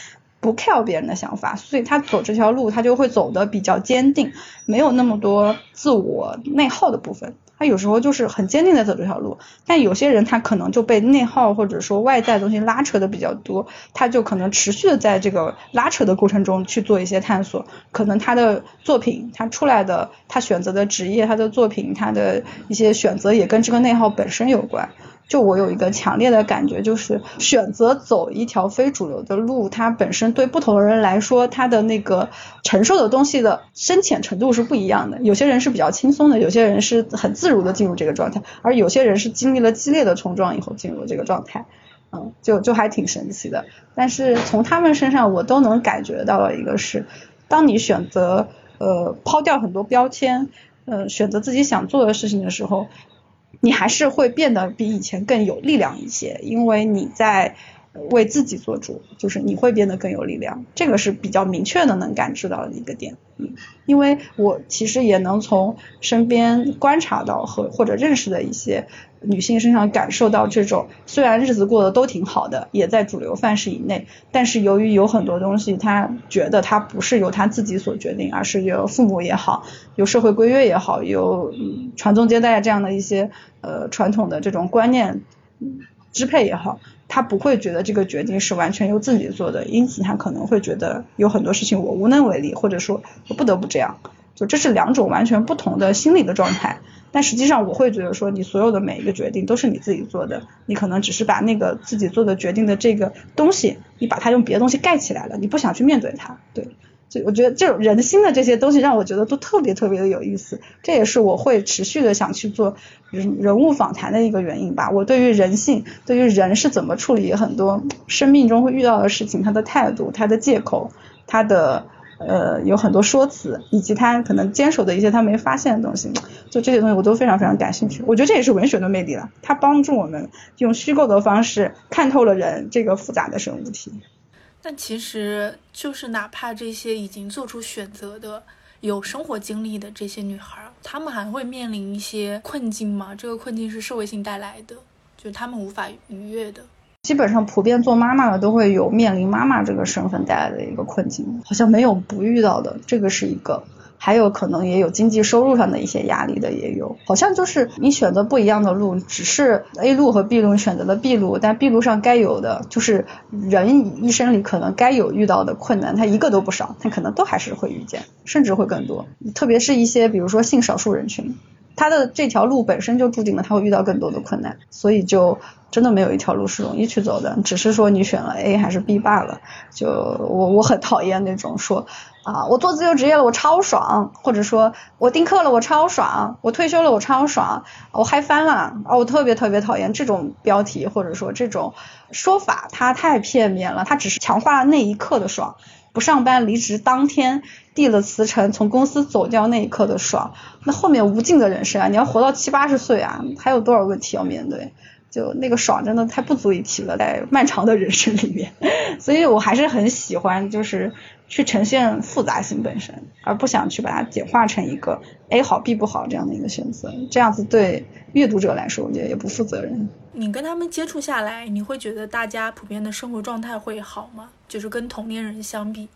不 care 别人的想法，所以他走这条路，他就会走得比较坚定，没有那么多自我内耗的部分。他有时候就是很坚定的走这条路，但有些人他可能就被内耗或者说外在东西拉扯的比较多，他就可能持续的在这个拉扯的过程中去做一些探索。可能他的作品，他出来的，他选择的职业，他的作品，他的一些选择也跟这个内耗本身有关。就我有一个强烈的感觉，就是选择走一条非主流的路，它本身对不同的人来说，他的那个承受的东西的深浅程度是不一样的。有些人是比较轻松的，有些人是很自如的进入这个状态，而有些人是经历了激烈的冲撞以后进入这个状态。嗯，就就还挺神奇的。但是从他们身上，我都能感觉到了一个是，当你选择呃抛掉很多标签，呃选择自己想做的事情的时候。你还是会变得比以前更有力量一些，因为你在为自己做主，就是你会变得更有力量，这个是比较明确的能感知到的一个点。嗯，因为我其实也能从身边观察到和或者认识的一些。女性身上感受到这种，虽然日子过得都挺好的，也在主流范式以内，但是由于有很多东西，她觉得她不是由她自己所决定，而是由父母也好，由社会规约也好，由传宗接代这样的一些呃传统的这种观念支配也好，他不会觉得这个决定是完全由自己做的，因此他可能会觉得有很多事情我无能为力，或者说我不得不这样，就这是两种完全不同的心理的状态。但实际上，我会觉得说，你所有的每一个决定都是你自己做的，你可能只是把那个自己做的决定的这个东西，你把它用别的东西盖起来了，你不想去面对它。对，就我觉得这人心的这些东西，让我觉得都特别特别的有意思。这也是我会持续的想去做人人物访谈的一个原因吧。我对于人性，对于人是怎么处理很多生命中会遇到的事情，他的态度，他的借口，他的。呃，有很多说辞，以及他可能坚守的一些他没发现的东西，就这些东西我都非常非常感兴趣。我觉得这也是文学的魅力了，它帮助我们用虚构的方式看透了人这个复杂的生物体。但其实就是哪怕这些已经做出选择的、有生活经历的这些女孩，她们还会面临一些困境吗？这个困境是社会性带来的，就她们无法逾越的。基本上普遍做妈妈的都会有面临妈妈这个身份带来的一个困境，好像没有不遇到的，这个是一个。还有可能也有经济收入上的一些压力的也有，好像就是你选择不一样的路，只是 A 路和 B 路选择了 B 路，但 B 路上该有的就是人一生里可能该有遇到的困难，他一个都不少，他可能都还是会遇见，甚至会更多。特别是一些比如说性少数人群。他的这条路本身就注定了他会遇到更多的困难，所以就真的没有一条路是容易去走的，只是说你选了 A 还是 B 罢了。就我我很讨厌那种说啊，我做自由职业了我超爽，或者说我丁克了我超爽，我退休了我超爽，我嗨翻了啊，我特别特别讨厌这种标题或者说这种说法，它太片面了，它只是强化了那一刻的爽。不上班，离职当天递了辞呈，从公司走掉那一刻的爽，那后面无尽的人生啊！你要活到七八十岁啊，还有多少问题要面对？就那个爽，真的太不足以提了，在漫长的人生里面。所以我还是很喜欢，就是去呈现复杂性本身，而不想去把它简化成一个 A 好 B 不好这样的一个选择。这样子对阅读者来说，我觉得也不负责任。你跟他们接触下来，你会觉得大家普遍的生活状态会好吗？就是跟同龄人相比，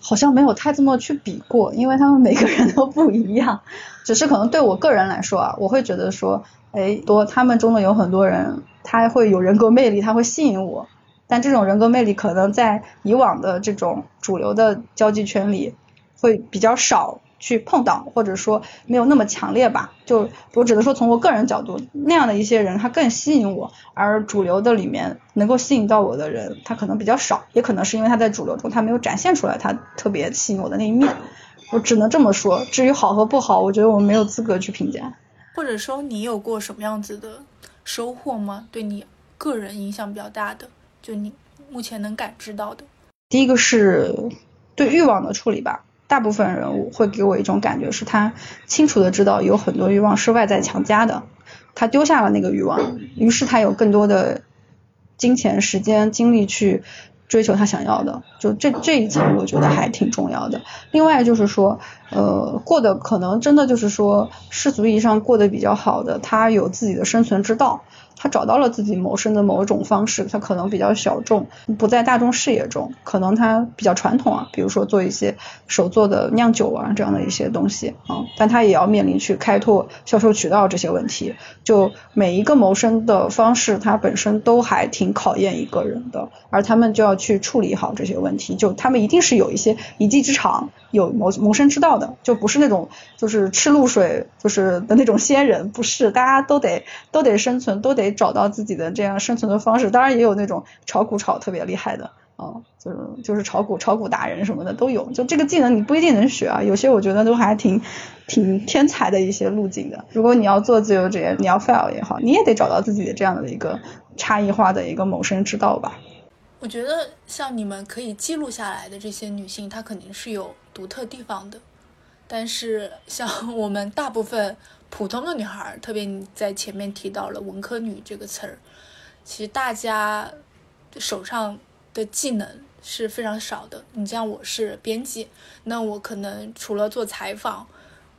好像没有太这么去比过，因为他们每个人都不一样。只是可能对我个人来说啊，我会觉得说，哎，多他们中的有很多人，他会有人格魅力，他会吸引我。但这种人格魅力可能在以往的这种主流的交际圈里会比较少，去碰到，或者说没有那么强烈吧。就我只能说从我个人角度，那样的一些人他更吸引我，而主流的里面能够吸引到我的人，他可能比较少，也可能是因为他在主流中他没有展现出来他特别吸引我的那一面。我只能这么说，至于好和不好，我觉得我没有资格去评价。或者说你有过什么样子的收获吗？对你个人影响比较大的，就你目前能感知到的。第一个是对欲望的处理吧。大部分人会给我一种感觉，是他清楚的知道有很多欲望是外在强加的，他丢下了那个欲望，于是他有更多的金钱、时间、精力去追求他想要的，就这这一层我觉得还挺重要的。另外就是说，呃，过得可能真的就是说世俗意义上过得比较好的，他有自己的生存之道。他找到了自己谋生的某种方式，他可能比较小众，不在大众视野中，可能他比较传统啊，比如说做一些手做的酿酒啊这样的一些东西啊，但他也要面临去开拓销售渠道这些问题。就每一个谋生的方式，它本身都还挺考验一个人的，而他们就要去处理好这些问题，就他们一定是有一些一技之长，有谋谋生之道的，就不是那种就是吃露水就是的那种仙人，不是，大家都得都得生存，都得。找到自己的这样生存的方式，当然也有那种炒股炒特别厉害的啊，就是就是炒股炒股达人什么的都有。就这个技能你不一定能学啊，有些我觉得都还挺挺天才的一些路径的。如果你要做自由职业，你要 fail 也好，你也得找到自己的这样的一个差异化的一个谋生之道吧。我觉得像你们可以记录下来的这些女性，她肯定是有独特地方的。但是像我们大部分。普通的女孩，特别你在前面提到了“文科女”这个词儿，其实大家手上的技能是非常少的。你像我是编辑，那我可能除了做采访，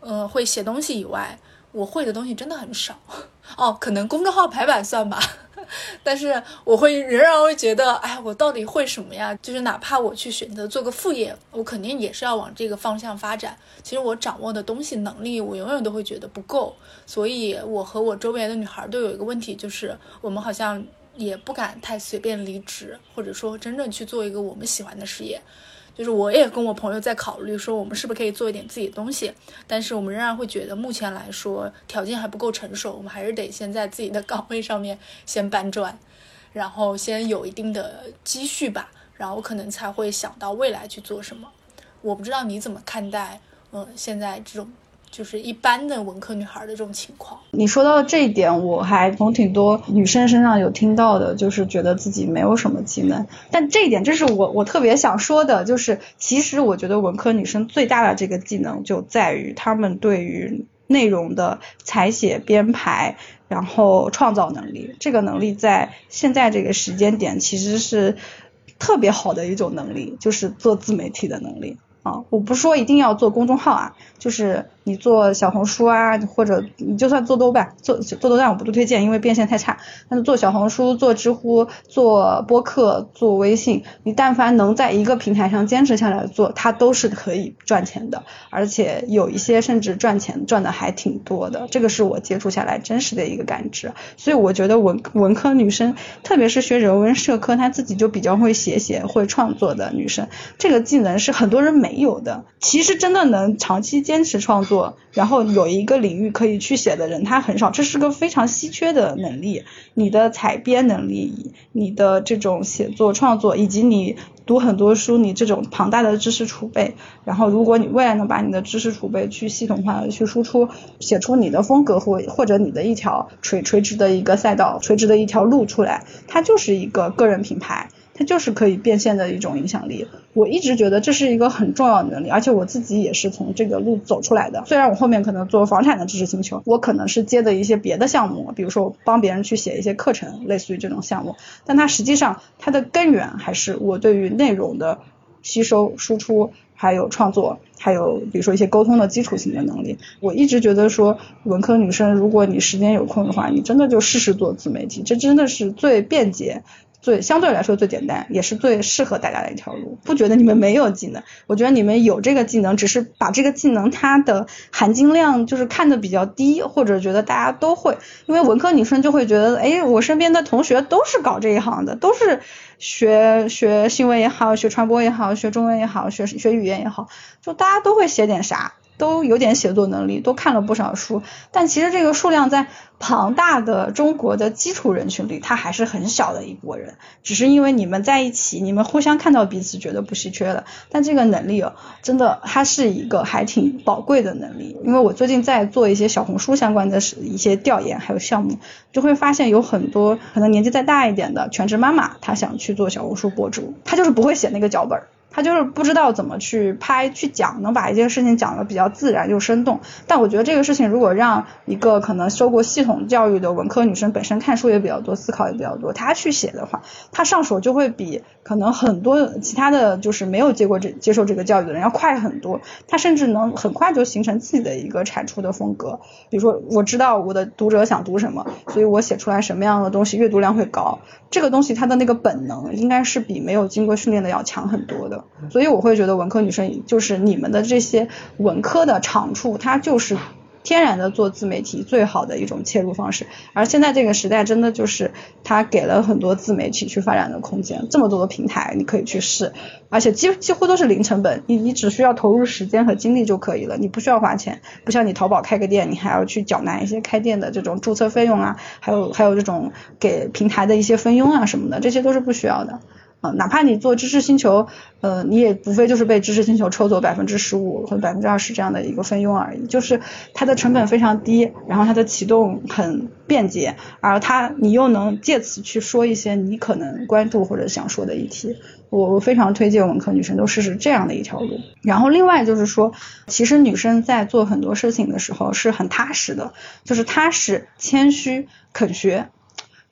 嗯，会写东西以外，我会的东西真的很少。哦，可能公众号排版算吧。但是我会仍然会觉得，哎，我到底会什么呀？就是哪怕我去选择做个副业，我肯定也是要往这个方向发展。其实我掌握的东西能力，我永远都会觉得不够。所以我和我周围的女孩都有一个问题，就是我们好像也不敢太随便离职，或者说真正去做一个我们喜欢的事业。就是我也跟我朋友在考虑，说我们是不是可以做一点自己的东西，但是我们仍然会觉得目前来说条件还不够成熟，我们还是得先在自己的岗位上面先搬砖，然后先有一定的积蓄吧，然后可能才会想到未来去做什么。我不知道你怎么看待，嗯，现在这种。就是一般的文科女孩的这种情况。你说到这一点，我还从挺多女生身上有听到的，就是觉得自己没有什么技能。但这一点，这是我我特别想说的，就是其实我觉得文科女生最大的这个技能就在于她们对于内容的采写、编排，然后创造能力。这个能力在现在这个时间点其实是特别好的一种能力，就是做自媒体的能力啊。我不说一定要做公众号啊，就是。你做小红书啊，或者你就算做豆瓣，做做豆瓣我不推荐，因为变现太差。但是做小红书、做知乎、做播客、做微信，你但凡能在一个平台上坚持下来做，它都是可以赚钱的，而且有一些甚至赚钱赚的还挺多的。这个是我接触下来真实的一个感知。所以我觉得文文科女生，特别是学人文社科，她自己就比较会写写、会创作的女生，这个技能是很多人没有的。其实真的能长期坚持创作。然后有一个领域可以去写的人，他很少，这是个非常稀缺的能力。你的采编能力，你的这种写作创作，以及你读很多书，你这种庞大的知识储备，然后如果你未来能把你的知识储备去系统化的去输出，写出你的风格或或者你的一条垂垂直的一个赛道，垂直的一条路出来，它就是一个个人品牌。它就是可以变现的一种影响力，我一直觉得这是一个很重要的能力，而且我自己也是从这个路走出来的。虽然我后面可能做房产的知识星球，我可能是接的一些别的项目，比如说帮别人去写一些课程，类似于这种项目，但它实际上它的根源还是我对于内容的吸收、输出，还有创作，还有比如说一些沟通的基础性的能力。我一直觉得说，文科女生如果你时间有空的话，你真的就试试做自媒体，这真的是最便捷。最相对来说最简单，也是最适合大家的一条路。不觉得你们没有技能，我觉得你们有这个技能，只是把这个技能它的含金量就是看的比较低，或者觉得大家都会。因为文科女生就会觉得，哎，我身边的同学都是搞这一行的，都是学学新闻也好，学传播也好，学中文也好，学学语言也好，就大家都会写点啥。都有点写作能力，都看了不少书，但其实这个数量在庞大的中国的基础人群里，它还是很小的一波人。只是因为你们在一起，你们互相看到彼此，觉得不稀缺了。但这个能力哦，真的它是一个还挺宝贵的能力。因为我最近在做一些小红书相关的一些调研还有项目，就会发现有很多可能年纪再大一点的全职妈妈，她想去做小红书博主，她就是不会写那个脚本儿。他就是不知道怎么去拍去讲，能把一件事情讲得比较自然又生动。但我觉得这个事情如果让一个可能受过系统教育的文科女生，本身看书也比较多，思考也比较多，她去写的话，她上手就会比可能很多其他的就是没有接过这接受这个教育的人要快很多。她甚至能很快就形成自己的一个产出的风格。比如说，我知道我的读者想读什么，所以我写出来什么样的东西阅读量会高。这个东西它的那个本能应该是比没有经过训练的要强很多的。所以我会觉得文科女生就是你们的这些文科的长处，它就是天然的做自媒体最好的一种切入方式。而现在这个时代，真的就是它给了很多自媒体去发展的空间，这么多的平台你可以去试，而且几几乎都是零成本，你你只需要投入时间和精力就可以了，你不需要花钱，不像你淘宝开个店，你还要去缴纳一些开店的这种注册费用啊，还有还有这种给平台的一些分佣啊什么的，这些都是不需要的。哪怕你做知识星球，呃，你也无非就是被知识星球抽走百分之十五或者百分之二十这样的一个分佣而已，就是它的成本非常低，然后它的启动很便捷，而它你又能借此去说一些你可能关注或者想说的议题，我我非常推荐文科女生都试试这样的一条路。然后另外就是说，其实女生在做很多事情的时候是很踏实的，就是踏实、谦虚、肯学。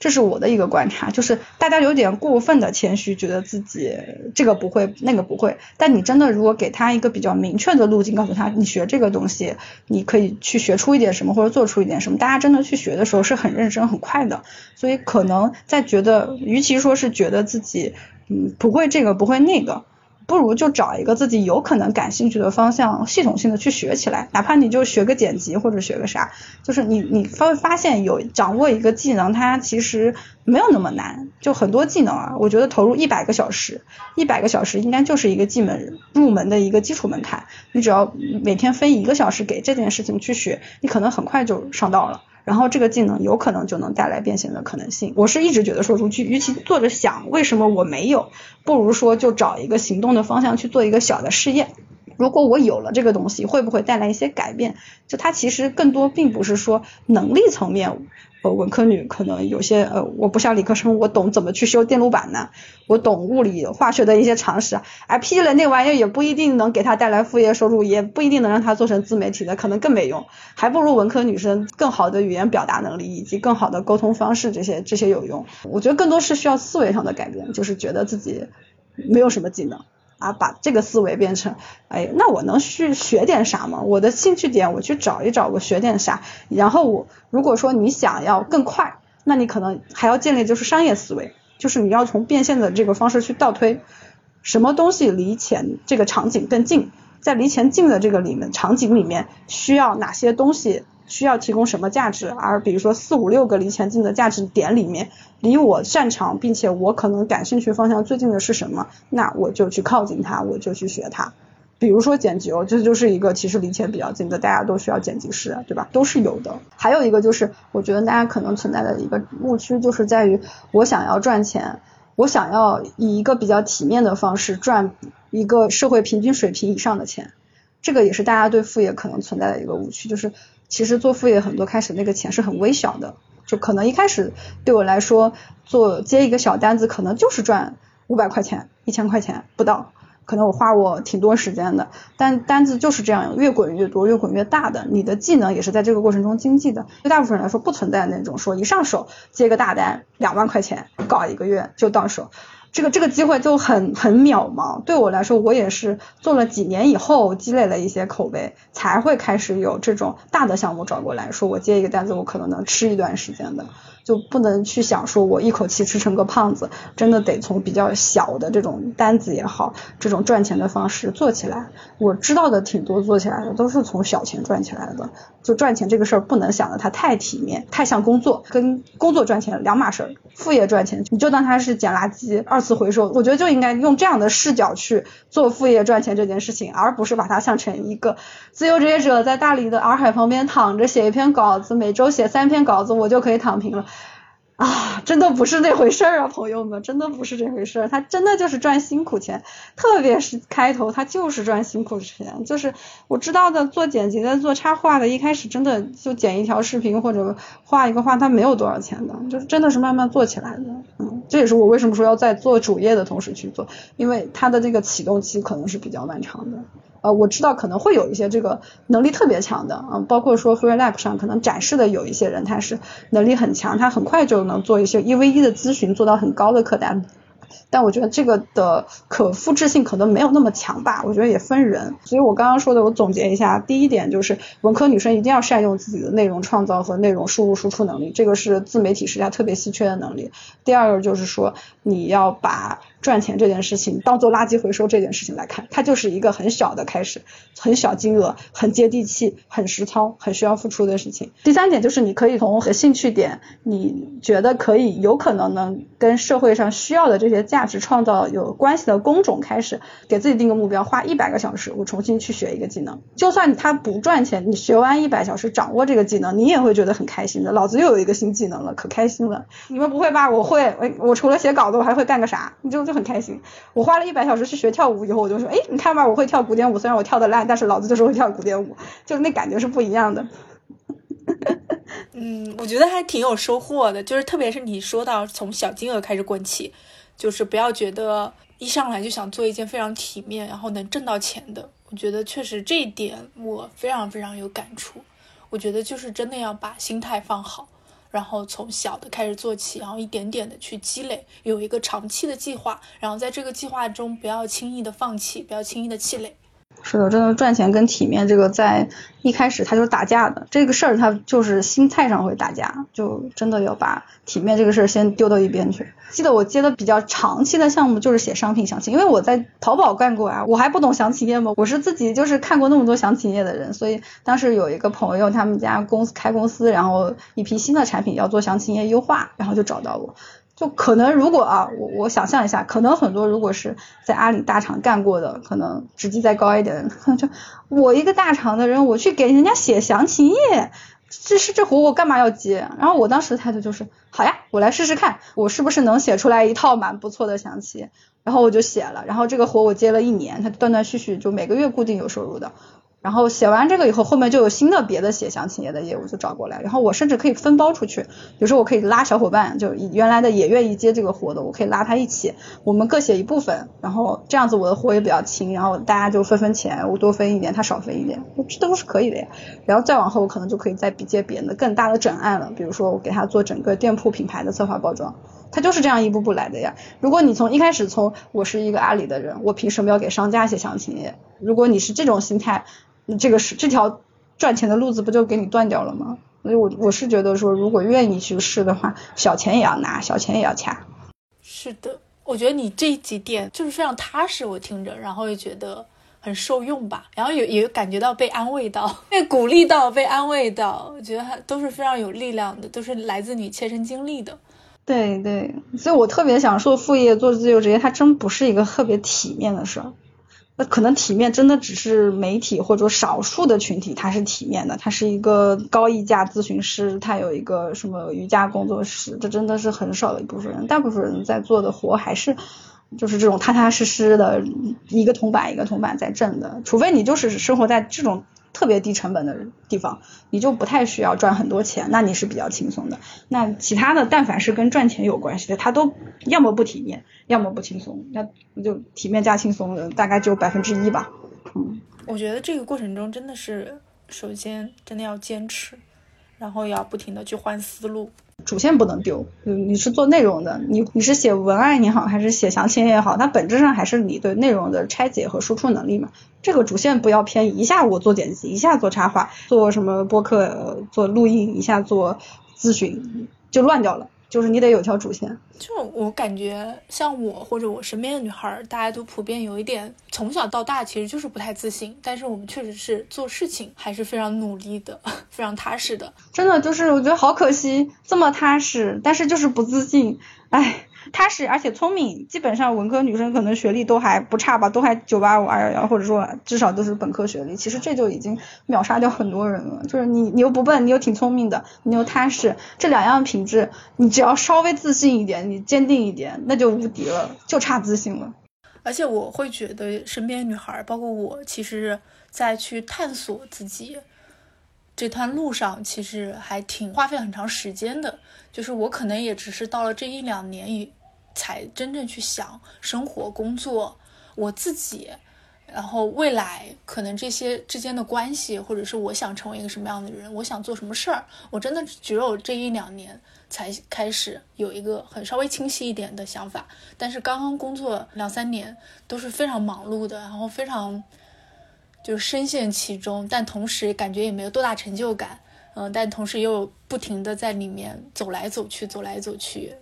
这是我的一个观察，就是大家有点过分的谦虚，觉得自己这个不会，那个不会。但你真的如果给他一个比较明确的路径，告诉他你学这个东西，你可以去学出一点什么，或者做出一点什么，大家真的去学的时候是很认真、很快的。所以可能在觉得，与其说是觉得自己嗯不会这个不会那个。不如就找一个自己有可能感兴趣的方向，系统性的去学起来。哪怕你就学个剪辑或者学个啥，就是你你发发现有掌握一个技能，它其实没有那么难。就很多技能啊，我觉得投入一百个小时，一百个小时应该就是一个进门入门的一个基础门槛。你只要每天分一个小时给这件事情去学，你可能很快就上道了。然后这个技能有可能就能带来变现的可能性。我是一直觉得说，如去，与其坐着想为什么我没有，不如说就找一个行动的方向去做一个小的试验。如果我有了这个东西，会不会带来一些改变？就它其实更多并不是说能力层面。呃，文科女可能有些呃，我不像理科生，我懂怎么去修电路板呢？我懂物理、化学的一些常识，哎，批了那玩意儿也不一定能给他带来副业收入，也不一定能让他做成自媒体的，可能更没用，还不如文科女生更好的语言表达能力以及更好的沟通方式，这些这些有用。我觉得更多是需要思维上的改变，就是觉得自己没有什么技能。啊，把这个思维变成，哎，那我能去学点啥吗？我的兴趣点，我去找一找，我学点啥。然后我如果说你想要更快，那你可能还要建立就是商业思维，就是你要从变现的这个方式去倒推，什么东西离钱这个场景更近，在离钱近的这个里面场景里面需要哪些东西？需要提供什么价值？而比如说四五六个离前进的价值点里面，离我擅长并且我可能感兴趣方向最近的是什么？那我就去靠近它，我就去学它。比如说剪辑哦，这就是一个其实离钱比较近的，大家都需要剪辑师，对吧？都是有的。还有一个就是，我觉得大家可能存在的一个误区，就是在于我想要赚钱，我想要以一个比较体面的方式赚一个社会平均水平以上的钱，这个也是大家对副业可能存在的一个误区，就是。其实做副业很多开始那个钱是很微小的，就可能一开始对我来说做接一个小单子可能就是赚五百块钱、一千块钱不到，可能我花我挺多时间的，但单子就是这样越滚越多、越滚越大的，你的技能也是在这个过程中经济的。对大部分人来说不存在那种说一上手接个大单两万块钱搞一个月就到手。这个这个机会就很很渺茫，对我来说，我也是做了几年以后积累了一些口碑，才会开始有这种大的项目找过来说，我接一个单子，我可能能吃一段时间的。就不能去想说我一口气吃成个胖子，真的得从比较小的这种单子也好，这种赚钱的方式做起来。我知道的挺多做起来的都是从小钱赚起来的。就赚钱这个事儿不能想的它太体面，太像工作，跟工作赚钱两码事儿。副业赚钱你就当它是捡垃圾、二次回收，我觉得就应该用这样的视角去做副业赚钱这件事情，而不是把它想成一个自由职业者在大理的洱海旁边躺着写一篇稿子，每周写三篇稿子，我就可以躺平了。啊，真的不是那回事儿啊，朋友们，真的不是这回事儿。他真的就是赚辛苦钱，特别是开头，他就是赚辛苦钱。就是我知道的，做剪辑的、做插画的，一开始真的就剪一条视频或者画一个画，他没有多少钱的，就是真的是慢慢做起来的。嗯，这也是我为什么说要在做主业的同时去做，因为他的这个启动期可能是比较漫长的。呃，我知道可能会有一些这个能力特别强的，嗯，包括说 FreeLab 上可能展示的有一些人，他是能力很强，他很快就能做一些一 v 一的咨询，做到很高的客单。但我觉得这个的可复制性可能没有那么强吧，我觉得也分人。所以我刚刚说的，我总结一下，第一点就是文科女生一定要善用自己的内容创造和内容输入输出能力，这个是自媒体时代特别稀缺的能力。第二个就是说，你要把赚钱这件事情当做垃圾回收这件事情来看，它就是一个很小的开始，很小金额，很接地气，很实操，很需要付出的事情。第三点就是你可以从兴趣点，你觉得可以有可能能跟社会上需要的这些价值创造有关系的工种开始，给自己定个目标，花一百个小时，我重新去学一个技能。就算它不赚钱，你学完一百小时掌握这个技能，你也会觉得很开心的。老子又有一个新技能了，可开心了。你们不会吧？我会，我我除了写稿子，我还会干个啥？你就就。很开心，我花了一百小时去学跳舞以后，我就说，哎，你看吧，我会跳古典舞，虽然我跳的烂，但是老子就是会跳古典舞，就那感觉是不一样的。嗯，我觉得还挺有收获的，就是特别是你说到从小金额开始滚起，就是不要觉得一上来就想做一件非常体面，然后能挣到钱的。我觉得确实这一点我非常非常有感触。我觉得就是真的要把心态放好。然后从小的开始做起，然后一点点的去积累，有一个长期的计划，然后在这个计划中不要轻易的放弃，不要轻易的气馁。是的，真的赚钱跟体面这个在一开始它就是打架的，这个事儿它就是心态上会打架，就真的要把体面这个事儿先丢到一边去。记得我接的比较长期的项目就是写商品详情，因为我在淘宝干过啊，我还不懂详情页吗？我是自己就是看过那么多详情页的人，所以当时有一个朋友他们家公司开公司，然后一批新的产品要做详情页优化，然后就找到我。就可能如果啊，我我想象一下，可能很多如果是在阿里大厂干过的，可能职级再高一点，可能就我一个大厂的人，我去给人家写详情页，这是这活我干嘛要接？然后我当时态度就是，好呀，我来试试看，我是不是能写出来一套蛮不错的详情。然后我就写了，然后这个活我接了一年，它断断续续就每个月固定有收入的。然后写完这个以后，后面就有新的别的写详情页的业务就找过来，然后我甚至可以分包出去，有时候我可以拉小伙伴，就原来的也愿意接这个活的，我可以拉他一起，我们各写一部分，然后这样子我的活也比较轻，然后大家就分分钱，我多分一点，他少分一点，这都是可以的呀。然后再往后，我可能就可以再接别人的更大的整案了，比如说我给他做整个店铺品牌的策划包装，他就是这样一步步来的呀。如果你从一开始从我是一个阿里的人，我凭什么要给商家写详情页？如果你是这种心态。这个是这条赚钱的路子不就给你断掉了吗？所以我我是觉得说，如果愿意去试的话，小钱也要拿，小钱也要掐。是的，我觉得你这几点就是非常踏实，我听着，然后又觉得很受用吧，然后也也感觉到被安慰到，被鼓励到，被安慰到，我觉得都是非常有力量的，都是来自你切身经历的。对对，所以我特别想说，副业做自由职业，它真不是一个特别体面的事儿。那可能体面真的只是媒体或者少数的群体，他是体面的，他是一个高溢价咨询师，他有一个什么瑜伽工作室，这真的是很少的一部分人，大部分人在做的活还是就是这种踏踏实实的一个铜板一个铜板在挣的，除非你就是生活在这种。特别低成本的地方，你就不太需要赚很多钱，那你是比较轻松的。那其他的，但凡是跟赚钱有关系的，他都要么不体面，要么不轻松。那就体面加轻松的，大概就百分之一吧。嗯，我觉得这个过程中真的是，首先真的要坚持，然后要不停的去换思路。主线不能丢，嗯，你是做内容的，你你是写文案也好，还是写详情也好，它本质上还是你对内容的拆解和输出能力嘛。这个主线不要偏移，一下我做剪辑，一下做插画，做什么播客，做录音，一下做咨询，就乱掉了。就是你得有条主线。就我感觉，像我或者我身边的女孩，大家都普遍有一点，从小到大其实就是不太自信。但是我们确实是做事情还是非常努力的，非常踏实的。真的就是我觉得好可惜，这么踏实，但是就是不自信。哎，踏实而且聪明，基本上文科女生可能学历都还不差吧，都还九八五二幺幺，或者说至少都是本科学历。其实这就已经秒杀掉很多人了。就是你你又不笨，你又挺聪明的，你又踏实，这两样品质，你只要稍微自信一点，你坚定一点，那就无敌了，就差自信了。而且我会觉得身边女孩，包括我，其实在去探索自己这段路上，其实还挺花费很长时间的。就是我可能也只是到了这一两年以才真正去想生活、工作，我自己，然后未来可能这些之间的关系，或者是我想成为一个什么样的人，我想做什么事儿，我真的只有这一两年才开始有一个很稍微清晰一点的想法。但是刚刚工作两三年都是非常忙碌的，然后非常就深陷其中，但同时感觉也没有多大成就感。嗯，但同时又不停的在里面走来走去，走来走去，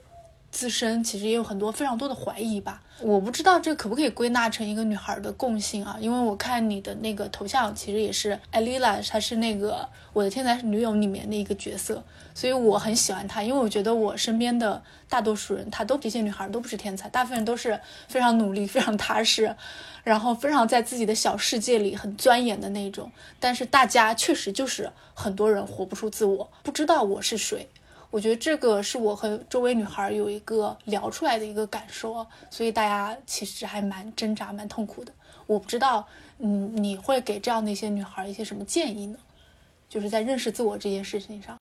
自身其实也有很多非常多的怀疑吧。我不知道这可不可以归纳成一个女孩的共性啊？因为我看你的那个头像，其实也是艾丽拉，她是那个《我的天才女友》里面的一个角色，所以我很喜欢她。因为我觉得我身边的大多数人，她都这些女孩都不是天才，大部分人都是非常努力、非常踏实，然后非常在自己的小世界里很钻研的那种。但是大家确实就是很多人活不出自我，不知道我是谁。我觉得这个是我和周围女孩有一个聊出来的一个感受，所以大家其实还蛮挣扎、蛮痛苦的。我不知道，嗯，你会给这样的一些女孩一些什么建议呢？就是在认识自我这件事情上。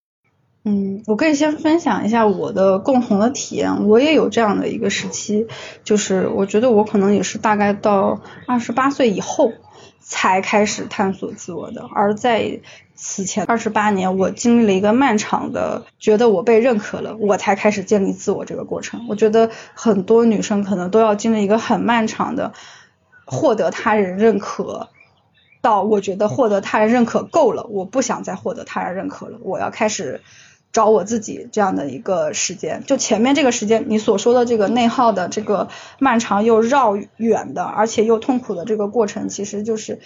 嗯，我可以先分享一下我的共同的体验。我也有这样的一个时期，就是我觉得我可能也是大概到二十八岁以后才开始探索自我的，而在。此前二十八年，我经历了一个漫长的，觉得我被认可了，我才开始建立自我这个过程。我觉得很多女生可能都要经历一个很漫长的，获得他人认可，到我觉得获得他人认可够了，我不想再获得他人认可了，我要开始找我自己这样的一个时间。就前面这个时间，你所说的这个内耗的这个漫长又绕远的，而且又痛苦的这个过程，其实就是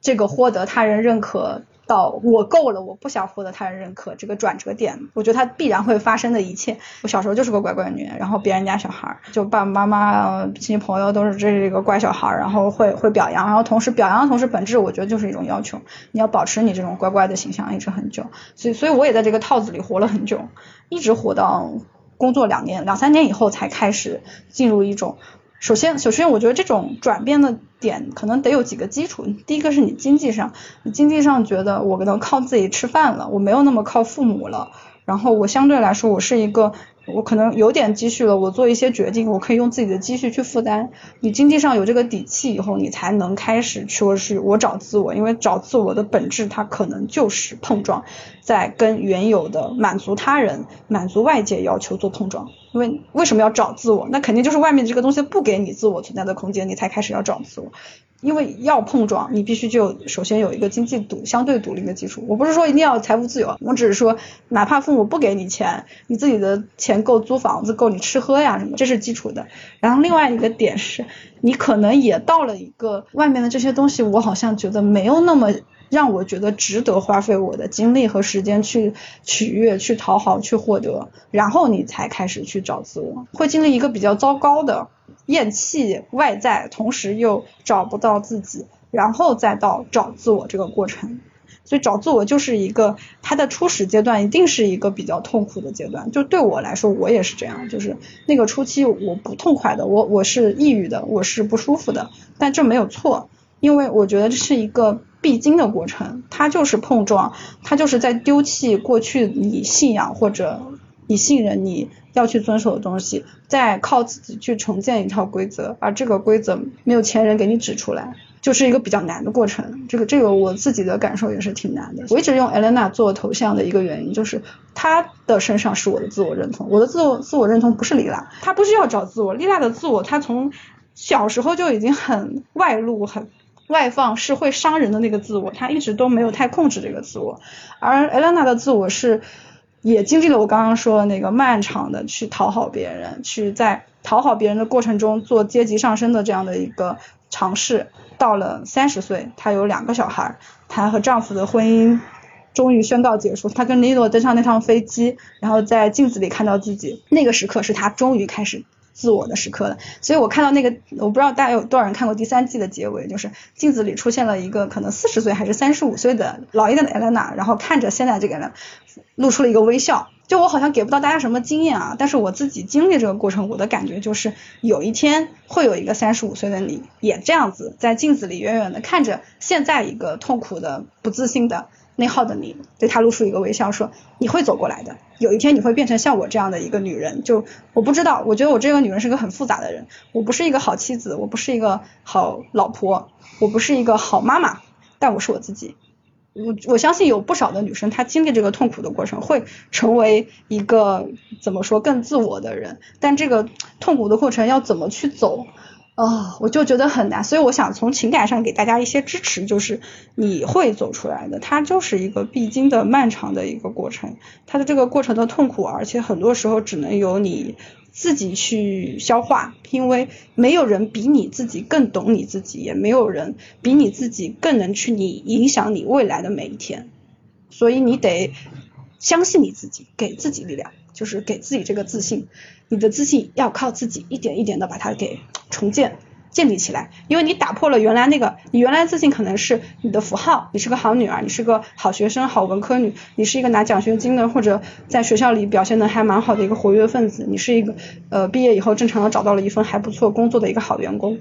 这个获得他人认可。到我够了，我不想获得他人认可，这个转折点，我觉得它必然会发生的一切。我小时候就是个乖乖女，然后别人家小孩，就爸爸妈妈、亲戚朋友都是这是一个乖小孩，然后会会表扬，然后同时表扬的同时，本质我觉得就是一种要求，你要保持你这种乖乖的形象一直很久。所以，所以我也在这个套子里活了很久，一直活到工作两年、两三年以后才开始进入一种。首先，首先我觉得这种转变的点可能得有几个基础。第一个是你经济上，经济上觉得我能靠自己吃饭了，我没有那么靠父母了。然后我相对来说，我是一个。我可能有点积蓄了，我做一些决定，我可以用自己的积蓄去负担。你经济上有这个底气以后，你才能开始说是我找自我，因为找自我的本质，它可能就是碰撞，在跟原有的满足他人、满足外界要求做碰撞。因为为什么要找自我？那肯定就是外面这个东西不给你自我存在的空间，你才开始要找自我。因为要碰撞，你必须就首先有一个经济独相对独立的基础。我不是说一定要财富自由，我只是说，哪怕父母不给你钱，你自己的钱够租房子，够你吃喝呀什么，这是基础的。然后另外一个点是，你可能也到了一个外面的这些东西，我好像觉得没有那么让我觉得值得花费我的精力和时间去取悦、去讨好、去获得，然后你才开始去找自我，会经历一个比较糟糕的。厌弃外在，同时又找不到自己，然后再到找自我这个过程。所以找自我就是一个它的初始阶段，一定是一个比较痛苦的阶段。就对我来说，我也是这样，就是那个初期我不痛快的，我我是抑郁的，我是不舒服的。但这没有错，因为我觉得这是一个必经的过程，它就是碰撞，它就是在丢弃过去你信仰或者你信任你。要去遵守的东西，再靠自己去重建一套规则，而这个规则没有前人给你指出来，就是一个比较难的过程。这个这个我自己的感受也是挺难的。我一直用 Elena 做头像的一个原因，就是她的身上是我的自我认同。我的自我自我认同不是丽拉，她不需要找自我。丽拉的自我，她从小时候就已经很外露、很外放，是会伤人的那个自我，她一直都没有太控制这个自我。而 Elena 的自我是。也经历了我刚刚说的那个漫长的去讨好别人，去在讨好别人的过程中做阶级上升的这样的一个尝试。到了三十岁，她有两个小孩，她和丈夫的婚姻终于宣告结束。她跟尼诺登上那趟飞机，然后在镜子里看到自己，那个时刻是她终于开始自我的时刻了。所以我看到那个，我不知道大家有多少人看过第三季的结尾，就是镜子里出现了一个可能四十岁还是三十五岁的老一点的艾莲娜，然后看着现在这个人，露出了一个微笑。就我好像给不到大家什么经验啊，但是我自己经历这个过程，我的感觉就是有一天会有一个三十五岁的你也这样子在镜子里远远的看着现在一个痛苦的、不自信的。内耗的你对他露出一个微笑，说你会走过来的，有一天你会变成像我这样的一个女人。就我不知道，我觉得我这个女人是个很复杂的人，我不是一个好妻子，我不是一个好老婆，我不是一个好妈妈，但我是我自己。我我相信有不少的女生，她经历这个痛苦的过程，会成为一个怎么说更自我的人。但这个痛苦的过程要怎么去走？哦，我就觉得很难，所以我想从情感上给大家一些支持，就是你会走出来的，它就是一个必经的漫长的一个过程，它的这个过程的痛苦，而且很多时候只能由你自己去消化，因为没有人比你自己更懂你自己，也没有人比你自己更能去你影响你未来的每一天，所以你得相信你自己，给自己力量。就是给自己这个自信，你的自信要靠自己一点一点的把它给重建、建立起来。因为你打破了原来那个，你原来自信可能是你的符号，你是个好女儿，你是个好学生、好文科女，你是一个拿奖学金的或者在学校里表现的还蛮好的一个活跃分子，你是一个呃毕业以后正常的找到了一份还不错工作的一个好员工，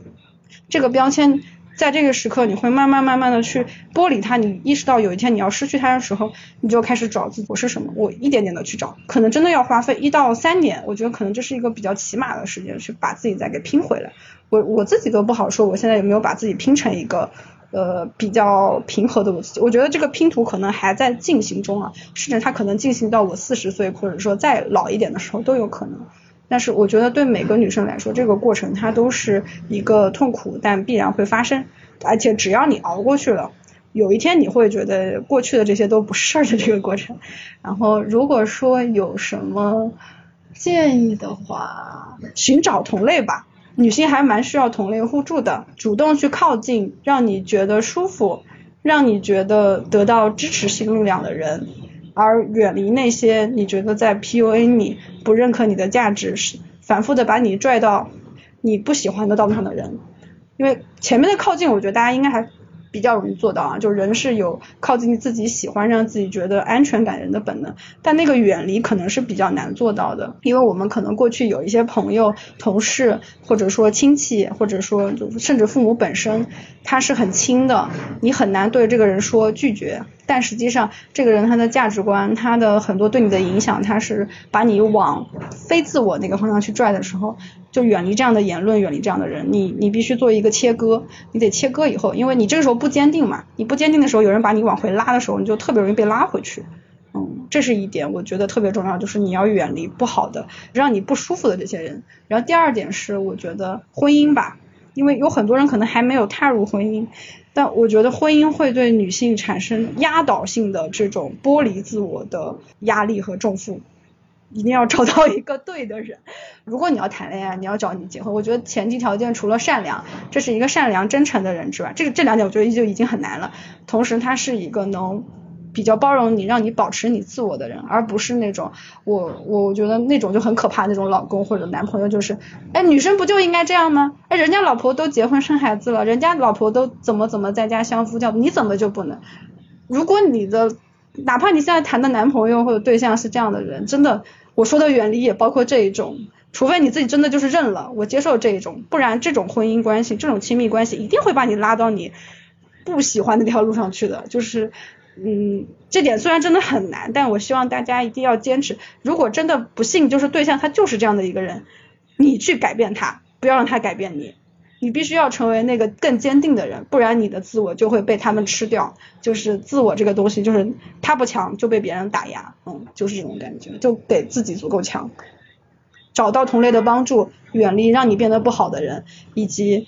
这个标签。在这个时刻，你会慢慢慢慢的去剥离它。你意识到有一天你要失去它的时候，你就开始找自己我是什么。我一点点的去找，可能真的要花费一到三年。我觉得可能这是一个比较起码的时间，去把自己再给拼回来。我我自己都不好说，我现在有没有把自己拼成一个呃比较平和的我自己？我觉得这个拼图可能还在进行中啊，甚至它可能进行到我四十岁，或者说再老一点的时候都有可能。但是我觉得对每个女生来说，这个过程它都是一个痛苦，但必然会发生。而且只要你熬过去了，有一天你会觉得过去的这些都不是事儿的这个过程。然后如果说有什么建议的话，寻找同类吧，女性还蛮需要同类互助的，主动去靠近让你觉得舒服，让你觉得得到支持性力量的人。而远离那些你觉得在 PUA 你、不认可你的价值、是反复的把你拽到你不喜欢的道路上的人，因为前面的靠近，我觉得大家应该还。比较容易做到啊，就人是有靠近自己喜欢、让自己觉得安全感人的本能，但那个远离可能是比较难做到的，因为我们可能过去有一些朋友、同事，或者说亲戚，或者说甚至父母本身，他是很亲的，你很难对这个人说拒绝，但实际上这个人他的价值观、他的很多对你的影响，他是把你往非自我那个方向去拽的时候。就远离这样的言论，远离这样的人。你你必须做一个切割，你得切割以后，因为你这个时候不坚定嘛，你不坚定的时候，有人把你往回拉的时候，你就特别容易被拉回去。嗯，这是一点，我觉得特别重要，就是你要远离不好的，让你不舒服的这些人。然后第二点是，我觉得婚姻吧，因为有很多人可能还没有踏入婚姻，但我觉得婚姻会对女性产生压倒性的这种剥离自我的压力和重负。一定要找到一个对的人。如果你要谈恋爱，你要找你结婚，我觉得前提条件除了善良，这是一个善良真诚的人之外，这个这两点我觉得就已经很难了。同时，他是一个能比较包容你，让你保持你自我的人，而不是那种我我觉得那种就很可怕那种老公或者男朋友，就是哎女生不就应该这样吗？哎人家老婆都结婚生孩子了，人家老婆都怎么怎么在家相夫教子，你怎么就不能？如果你的哪怕你现在谈的男朋友或者对象是这样的人，真的。我说的远离也包括这一种，除非你自己真的就是认了，我接受这一种，不然这种婚姻关系、这种亲密关系一定会把你拉到你不喜欢那条路上去的。就是，嗯，这点虽然真的很难，但我希望大家一定要坚持。如果真的不幸就是对象他就是这样的一个人，你去改变他，不要让他改变你。你必须要成为那个更坚定的人，不然你的自我就会被他们吃掉。就是自我这个东西，就是他不强就被别人打压，嗯，就是这种感觉，就得自己足够强，找到同类的帮助，远离让你变得不好的人，以及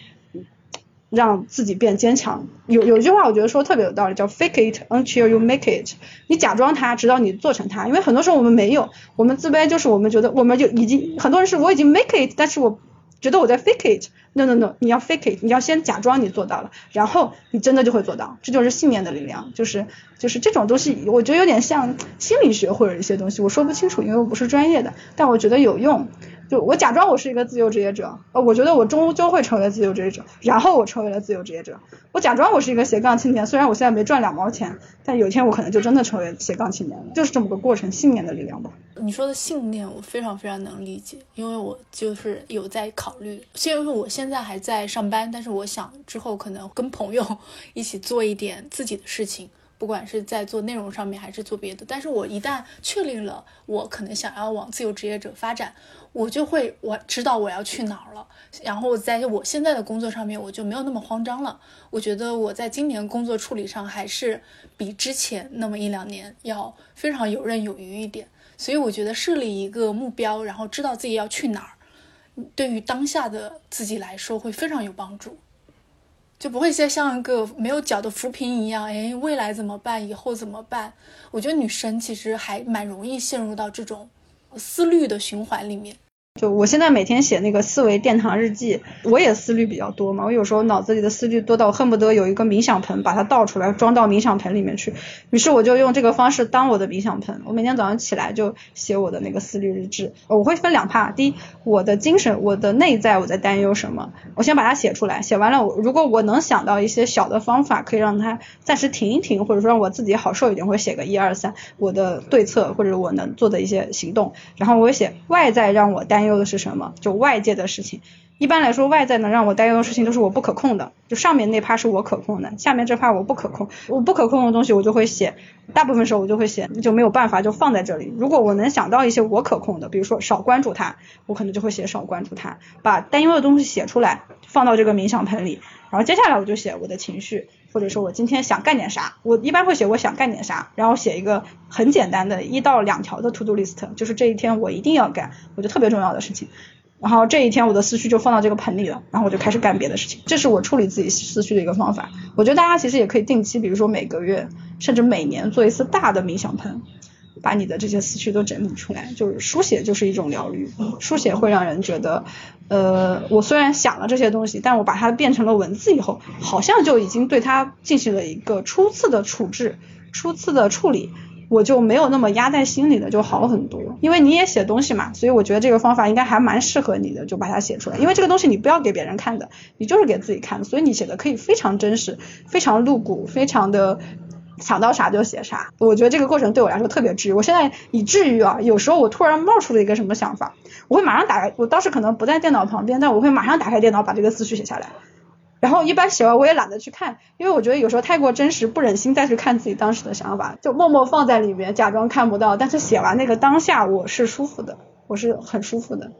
让自己变坚强。有有一句话我觉得说特别有道理，叫 fake it until you make it。你假装它，直到你做成它。因为很多时候我们没有，我们自卑就是我们觉得我们就已经很多人是我已经 make it，但是我觉得我在 fake it。No no no，你要 fake it，你要先假装你做到了，然后你真的就会做到，这就是信念的力量，就是就是这种东西，我觉得有点像心理学或者一些东西，我说不清楚，因为我不是专业的，但我觉得有用。就我假装我是一个自由职业者，呃，我觉得我终究会成为自由职业者，然后我成为了自由职业者。我假装我是一个斜杠青年，虽然我现在没赚两毛钱，但有一天我可能就真的成为斜杠青年了，就是这么个过程，信念的力量吧。你说的信念，我非常非常能理解，因为我就是有在考虑，虽然说我现在还在上班，但是我想之后可能跟朋友 一起做一点自己的事情。不管是在做内容上面还是做别的，但是我一旦确定了我可能想要往自由职业者发展，我就会我知道我要去哪儿了。然后在我现在的工作上面，我就没有那么慌张了。我觉得我在今年工作处理上还是比之前那么一两年要非常游刃有余一点。所以我觉得设立一个目标，然后知道自己要去哪儿，对于当下的自己来说会非常有帮助。就不会再像一个没有脚的浮萍一样，哎，未来怎么办？以后怎么办？我觉得女生其实还蛮容易陷入到这种思虑的循环里面。就我现在每天写那个思维殿堂日记，我也思虑比较多嘛。我有时候脑子里的思虑多到恨不得有一个冥想盆，把它倒出来装到冥想盆里面去。于是我就用这个方式当我的冥想盆。我每天早上起来就写我的那个思虑日志。我会分两趴，第一，我的精神，我的内在我在担忧什么，我先把它写出来。写完了，如果我能想到一些小的方法，可以让它暂时停一停，或者说让我自己好受一点，会写个一二三，我的对策或者我能做的一些行动。然后我写外在让我担。担忧的是什么？就外界的事情。一般来说，外在能让我担忧的事情都是我不可控的。就上面那趴是我可控的，下面这趴我不可控。我不可控的东西，我就会写。大部分时候我就会写，就没有办法就放在这里。如果我能想到一些我可控的，比如说少关注它，我可能就会写少关注它，把担忧的东西写出来，放到这个冥想盆里。然后接下来我就写我的情绪，或者说我今天想干点啥。我一般会写我想干点啥，然后写一个很简单的一到两条的 to do list，就是这一天我一定要干，我觉得特别重要的事情。然后这一天我的思绪就放到这个盆里了，然后我就开始干别的事情。这是我处理自己思绪的一个方法。我觉得大家其实也可以定期，比如说每个月甚至每年做一次大的冥想盆。把你的这些思绪都整理出来，就是书写就是一种疗愈，书写会让人觉得，呃，我虽然想了这些东西，但我把它变成了文字以后，好像就已经对它进行了一个初次的处置，初次的处理，我就没有那么压在心里了，就好很多。因为你也写东西嘛，所以我觉得这个方法应该还蛮适合你的，就把它写出来。因为这个东西你不要给别人看的，你就是给自己看，所以你写的可以非常真实，非常露骨，非常的。想到啥就写啥，我觉得这个过程对我来说特别治愈。我现在以至于啊，有时候我突然冒出了一个什么想法，我会马上打开。我当时可能不在电脑旁边，但我会马上打开电脑把这个思绪写下来。然后一般写完我也懒得去看，因为我觉得有时候太过真实，不忍心再去看自己当时的想法，就默默放在里面，假装看不到。但是写完那个当下，我是舒服的，我是很舒服的。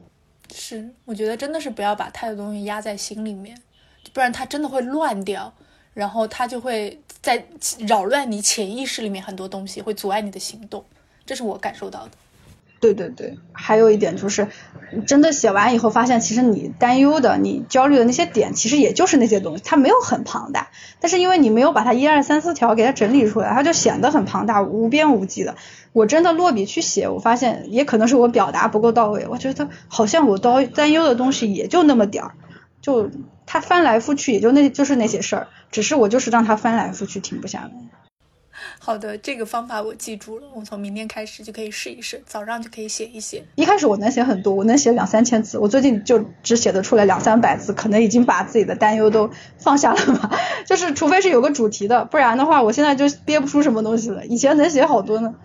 是，我觉得真的是不要把太多东西压在心里面，不然它真的会乱掉。然后它就会在扰乱你潜意识里面很多东西，会阻碍你的行动，这是我感受到的。对对对，还有一点就是，真的写完以后发现，其实你担忧的、你焦虑的那些点，其实也就是那些东西，它没有很庞大。但是因为你没有把它一二三四条给它整理出来，它就显得很庞大、无边无际的。我真的落笔去写，我发现也可能是我表达不够到位。我觉得好像我担担忧的东西也就那么点儿，就。他翻来覆去，也就那就是那些事儿，只是我就是让他翻来覆去，停不下来。好的，这个方法我记住了，我从明天开始就可以试一试，早上就可以写一写。一开始我能写很多，我能写两三千字，我最近就只写得出来两三百字，可能已经把自己的担忧都放下了吧。就是除非是有个主题的，不然的话，我现在就憋不出什么东西了。以前能写好多呢。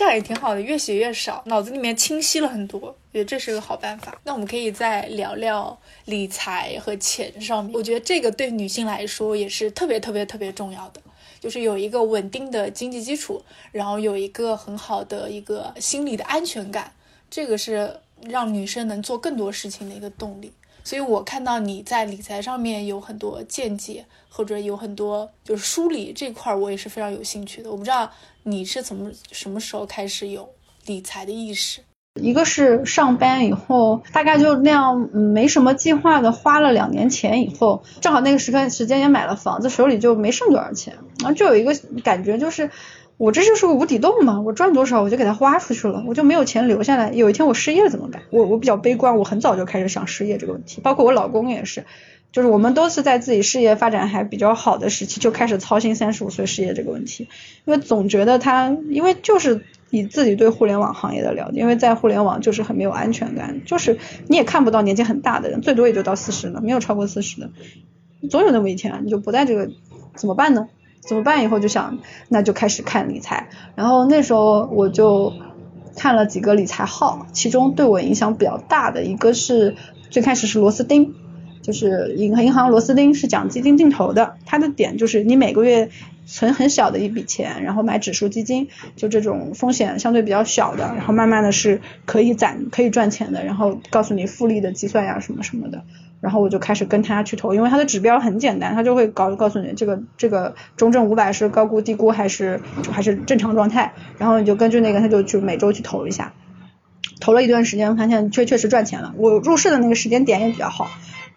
这样也挺好的，越写越少，脑子里面清晰了很多，觉得这是个好办法。那我们可以再聊聊理财和钱上面，我觉得这个对女性来说也是特别特别特别重要的，就是有一个稳定的经济基础，然后有一个很好的一个心理的安全感，这个是让女生能做更多事情的一个动力。所以我看到你在理财上面有很多见解，或者有很多就是梳理这块，我也是非常有兴趣的。我不知道你是怎么什么时候开始有理财的意识？一个是上班以后，大概就那样，没什么计划的，花了两年钱以后，正好那个时间时间也买了房子，手里就没剩多少钱，然后就有一个感觉就是。我这就是个无底洞嘛，我赚多少我就给它花出去了，我就没有钱留下来。有一天我失业了怎么办？我我比较悲观，我很早就开始想失业这个问题，包括我老公也是，就是我们都是在自己事业发展还比较好的时期就开始操心三十五岁失业这个问题，因为总觉得他，因为就是以自己对互联网行业的了解，因为在互联网就是很没有安全感，就是你也看不到年纪很大的人，最多也就到四十了，没有超过四十的，总有那么一天你就不在这个，怎么办呢？怎么办？以后就想，那就开始看理财。然后那时候我就看了几个理财号，其中对我影响比较大的一个是最开始是螺丝钉，就是银银行螺丝钉是讲基金定投的，它的点就是你每个月存很小的一笔钱，然后买指数基金，就这种风险相对比较小的，然后慢慢的是可以攒可以赚钱的，然后告诉你复利的计算呀什么什么的。然后我就开始跟他去投，因为他的指标很简单，他就会告告诉你这个这个中证五百是高估低估还是还是正常状态，然后你就根据那个他就去每周去投一下，投了一段时间发现确确实赚钱了，我入市的那个时间点也比较好，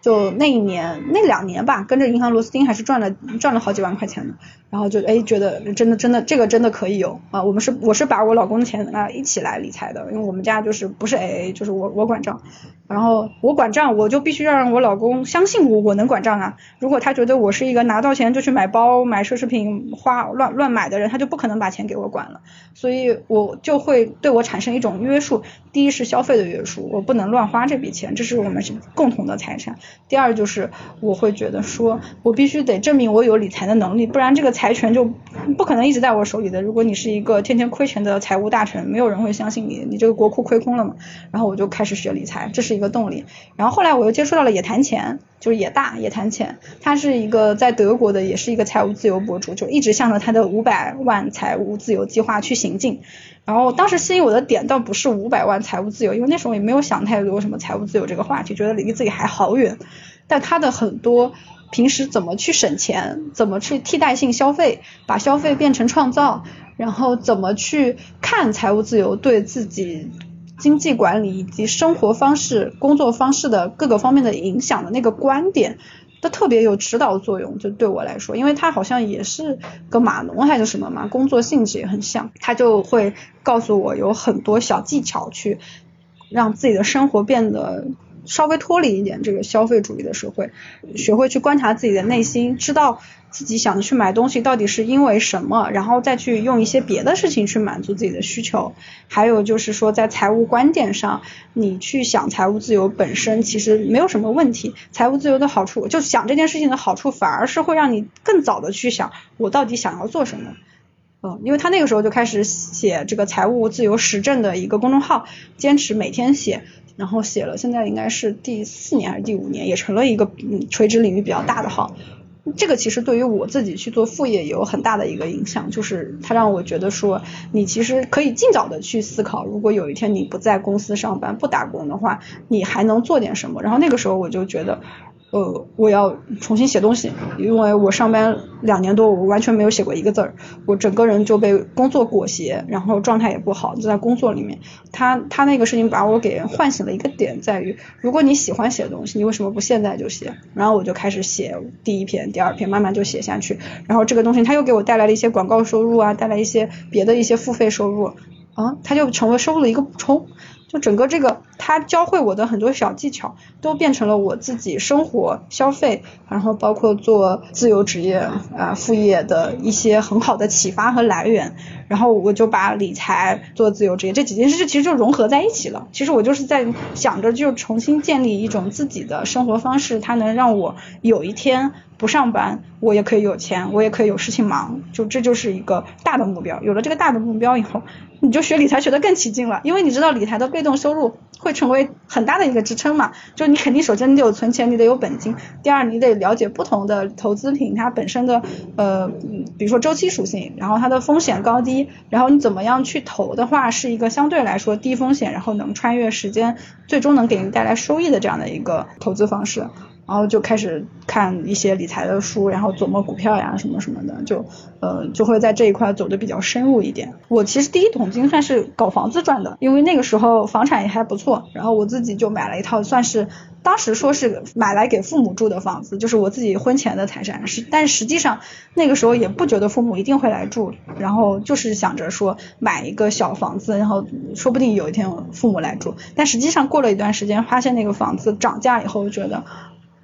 就那一年那两年吧，跟着银行螺丝钉还是赚了赚了好几万块钱的，然后就哎觉得真的真的这个真的可以有啊，我们是我是把我老公的钱啊一起来理财的，因为我们家就是不是 AA 就是我我管账。然后我管账，我就必须要让我老公相信我，我能管账啊。如果他觉得我是一个拿到钱就去买包、买奢侈品、花乱乱买的人，他就不可能把钱给我管了。所以我就会对我产生一种约束。第一是消费的约束，我不能乱花这笔钱，这是我们共同的财产。第二就是我会觉得说，我必须得证明我有理财的能力，不然这个财权就不可能一直在我手里的。如果你是一个天天亏钱的财务大臣，没有人会相信你，你这个国库亏空了嘛。然后我就开始学理财，这是。一个动力，然后后来我又接触到了野谈钱，就是野大野谈钱，他是一个在德国的，也是一个财务自由博主，就一直向着他的五百万财务自由计划去行进。然后当时吸引我的点倒不是五百万财务自由，因为那时候也没有想太多什么财务自由这个话题，觉得离自己还好远。但他的很多平时怎么去省钱，怎么去替代性消费，把消费变成创造，然后怎么去看财务自由对自己。经济管理以及生活方式、工作方式的各个方面的影响的那个观点，它特别有指导作用。就对我来说，因为他好像也是个码农还是什么嘛，工作性质也很像，他就会告诉我有很多小技巧去让自己的生活变得。稍微脱离一点这个消费主义的社会，学会去观察自己的内心，知道自己想去买东西到底是因为什么，然后再去用一些别的事情去满足自己的需求。还有就是说，在财务观点上，你去想财务自由本身其实没有什么问题。财务自由的好处，就想这件事情的好处，反而是会让你更早的去想我到底想要做什么。嗯，因为他那个时候就开始写这个财务自由实证的一个公众号，坚持每天写。然后写了，现在应该是第四年还是第五年，也成了一个嗯垂直领域比较大的号。这个其实对于我自己去做副业也有很大的一个影响，就是它让我觉得说，你其实可以尽早的去思考，如果有一天你不在公司上班不打工的话，你还能做点什么。然后那个时候我就觉得。呃，我要重新写东西，因为我上班两年多，我完全没有写过一个字儿，我整个人就被工作裹挟，然后状态也不好，就在工作里面。他他那个事情把我给唤醒了一个点，在于如果你喜欢写东西，你为什么不现在就写？然后我就开始写第一篇、第二篇，慢慢就写下去。然后这个东西他又给我带来了一些广告收入啊，带来一些别的一些付费收入啊，他就成为收入的一个补充。就整个这个，他教会我的很多小技巧，都变成了我自己生活消费，然后包括做自由职业啊副业的一些很好的启发和来源。然后我就把理财做自由职业这几件事，其实就融合在一起了。其实我就是在想着，就重新建立一种自己的生活方式，它能让我有一天不上班，我也可以有钱，我也可以有事情忙。就这就是一个大的目标。有了这个大的目标以后。你就学理财学得更起劲了，因为你知道理财的被动收入会成为很大的一个支撑嘛。就你肯定首先你得有存钱，你得有本金。第二，你得了解不同的投资品它本身的呃，比如说周期属性，然后它的风险高低，然后你怎么样去投的话，是一个相对来说低风险，然后能穿越时间，最终能给您带来收益的这样的一个投资方式。然后就开始看一些理财的书，然后琢磨股票呀什么什么的，就呃就会在这一块走的比较深入一点。我其实第一桶金算是搞房子赚的，因为那个时候房产也还不错，然后我自己就买了一套，算是当时说是买来给父母住的房子，就是我自己婚前的财产。是，但实际上那个时候也不觉得父母一定会来住，然后就是想着说买一个小房子，然后说不定有一天父母来住。但实际上过了一段时间，发现那个房子涨价以后，觉得。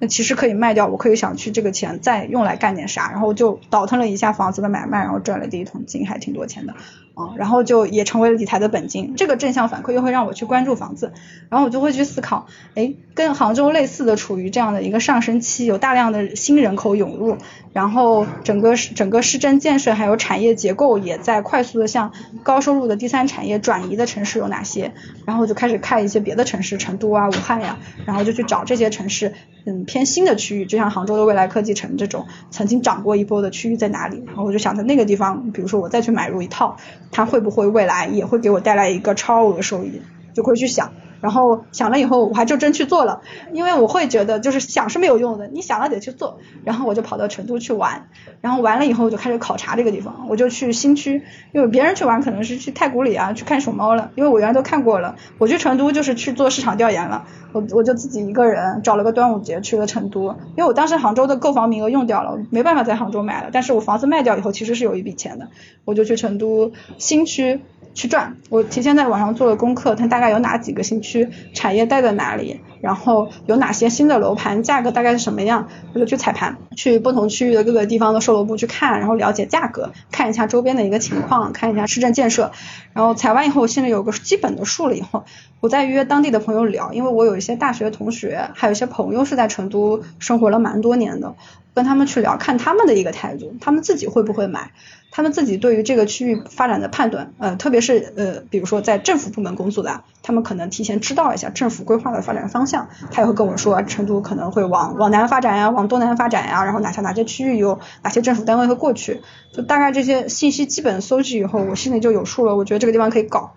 那其实可以卖掉，我可以想去这个钱再用来干点啥，然后就倒腾了一下房子的买卖，然后赚了第一桶金，还挺多钱的。啊，然后就也成为了理财的本金，这个正向反馈又会让我去关注房子，然后我就会去思考，哎，跟杭州类似的，处于这样的一个上升期，有大量的新人口涌入，然后整个整个市政建设还有产业结构也在快速的向高收入的第三产业转移的城市有哪些？然后就开始看一些别的城市，成都啊、武汉呀，然后就去找这些城市，嗯，偏新的区域，就像杭州的未来科技城这种曾经涨过一波的区域在哪里？然后我就想在那个地方，比如说我再去买入一套。它会不会未来也会给我带来一个超额收益？就会去想。然后想了以后，我还就真去做了，因为我会觉得就是想是没有用的，你想了得去做。然后我就跑到成都去玩，然后完了以后我就开始考察这个地方，我就去新区，因为别人去玩可能是去太古里啊去看熊猫了，因为我原来都看过了。我去成都就是去做市场调研了，我我就自己一个人找了个端午节去了成都，因为我当时杭州的购房名额用掉了，没办法在杭州买了，但是我房子卖掉以后其实是有一笔钱的，我就去成都新区。去转，我提前在网上做了功课，它大概有哪几个新区，去产业带在哪里，然后有哪些新的楼盘，价格大概是什么样，我就去踩盘，去不同区域的各个地方的售楼部去看，然后了解价格，看一下周边的一个情况，看一下市政建设，然后踩完以后，我心里有个基本的数了以后，我再约当地的朋友聊，因为我有一些大学同学，还有一些朋友是在成都生活了蛮多年的，跟他们去聊，看他们的一个态度，他们自己会不会买。他们自己对于这个区域发展的判断，呃，特别是呃，比如说在政府部门工作的，他们可能提前知道一下政府规划的发展方向，他也会跟我说，成都可能会往往南发展呀，往东南发展呀，然后哪些哪些区域有哪些政府单位会过去，就大概这些信息基本搜集以后，我心里就有数了，我觉得这个地方可以搞，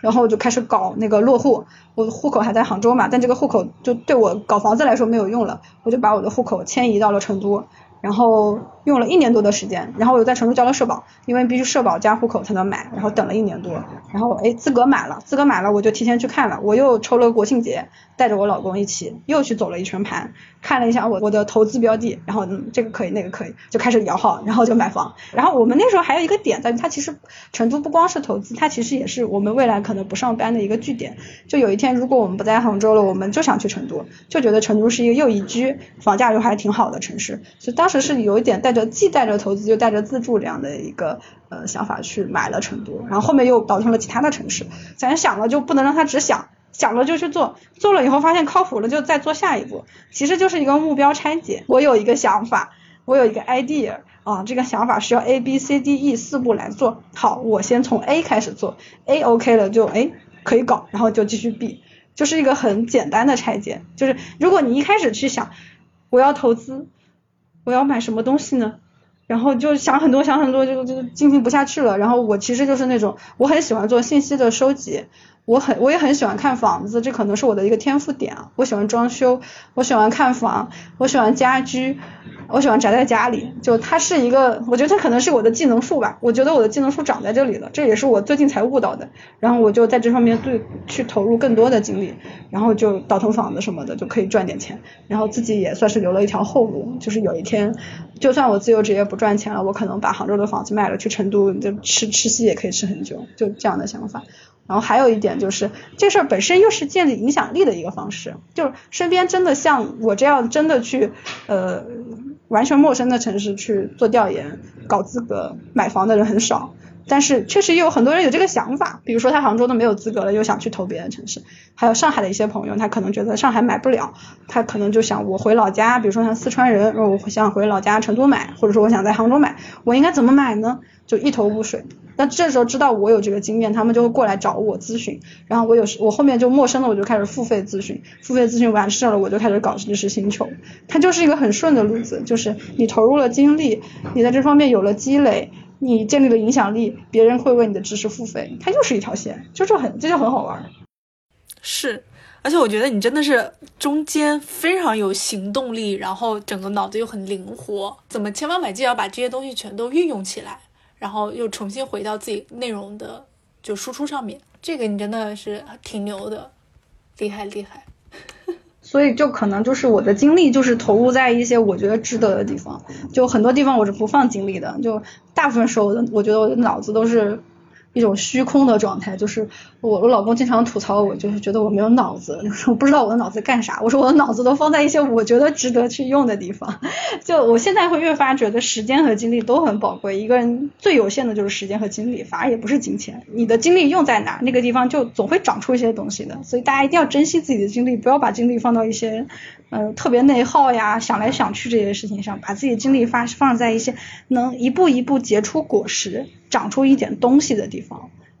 然后我就开始搞那个落户，我的户口还在杭州嘛，但这个户口就对我搞房子来说没有用了，我就把我的户口迁移到了成都。然后用了一年多的时间，然后我又在成都交了社保，因为必须社保加户口才能买，然后等了一年多，然后哎资格买了，资格买了我就提前去看了，我又抽了国庆节，带着我老公一起又去走了一圈盘，看了一下我我的投资标的，然后嗯这个可以那个可以，就开始摇号，然后就买房。然后我们那时候还有一个点在，它其实成都不光是投资，它其实也是我们未来可能不上班的一个据点。就有一天如果我们不在杭州了，我们就想去成都，就觉得成都是一个又宜居，房价又还挺好的城市，所以当时。是有一点带着既带着投资又带着自住这样的一个呃想法去买了成都，然后后面又倒腾了其他的城市。咱想了就不能让他只想，想了就去做，做了以后发现靠谱了就再做下一步，其实就是一个目标拆解。我有一个想法，我有一个 idea 啊，这个想法需要 A B C D E 四步来做好，我先从 A 开始做，A OK 了就哎可以搞，然后就继续 B，就是一个很简单的拆解。就是如果你一开始去想我要投资。我要买什么东西呢？然后就想很多，想很多，就就进行不下去了。然后我其实就是那种，我很喜欢做信息的收集，我很我也很喜欢看房子，这可能是我的一个天赋点啊。我喜欢装修，我喜欢看房，我喜欢家居。我喜欢宅在家里，就它是一个，我觉得它可能是我的技能树吧。我觉得我的技能树长在这里了，这也是我最近才悟到的。然后我就在这方面对去投入更多的精力，然后就倒腾房子什么的就可以赚点钱，然后自己也算是留了一条后路。就是有一天，就算我自由职业不赚钱了，我可能把杭州的房子卖了，去成都就吃吃西也可以吃很久，就这样的想法。然后还有一点就是，这事儿本身又是建立影响力的一个方式，就是身边真的像我这样真的去呃。完全陌生的城市去做调研、搞资格买房的人很少，但是确实也有很多人有这个想法。比如说他杭州都没有资格了，又想去投别的城市。还有上海的一些朋友，他可能觉得上海买不了，他可能就想我回老家，比如说像四川人，我想回老家成都买，或者说我想在杭州买，我应该怎么买呢？就一头雾水。那这时候知道我有这个经验，他们就会过来找我咨询。然后我有时我后面就陌生的我就开始付费咨询，付费咨询完事了，我就开始搞知识星球。它就是一个很顺的路子，就是你投入了精力，你在这方面有了积累，你建立了影响力，别人会为你的知识付费，它就是一条线，就这很这就很好玩。是，而且我觉得你真的是中间非常有行动力，然后整个脑子又很灵活，怎么千方百计要把这些东西全都运用起来，然后又重新回到自己内容的就输出上面，这个你真的是挺牛的，厉害厉害。所以就可能就是我的精力就是投入在一些我觉得值得的地方，就很多地方我是不放精力的，就大部分时候我觉得我的脑子都是。一种虚空的状态，就是我我老公经常吐槽我，就是觉得我没有脑子，就是我不知道我的脑子干啥。我说我的脑子都放在一些我觉得值得去用的地方。就我现在会越发觉得时间和精力都很宝贵，一个人最有限的就是时间和精力，反而也不是金钱。你的精力用在哪，那个地方就总会长出一些东西的。所以大家一定要珍惜自己的精力，不要把精力放到一些嗯特别内耗呀、想来想去这些事情上，把自己的精力发放在一些能一步一步结出果实。长出一点东西的地方，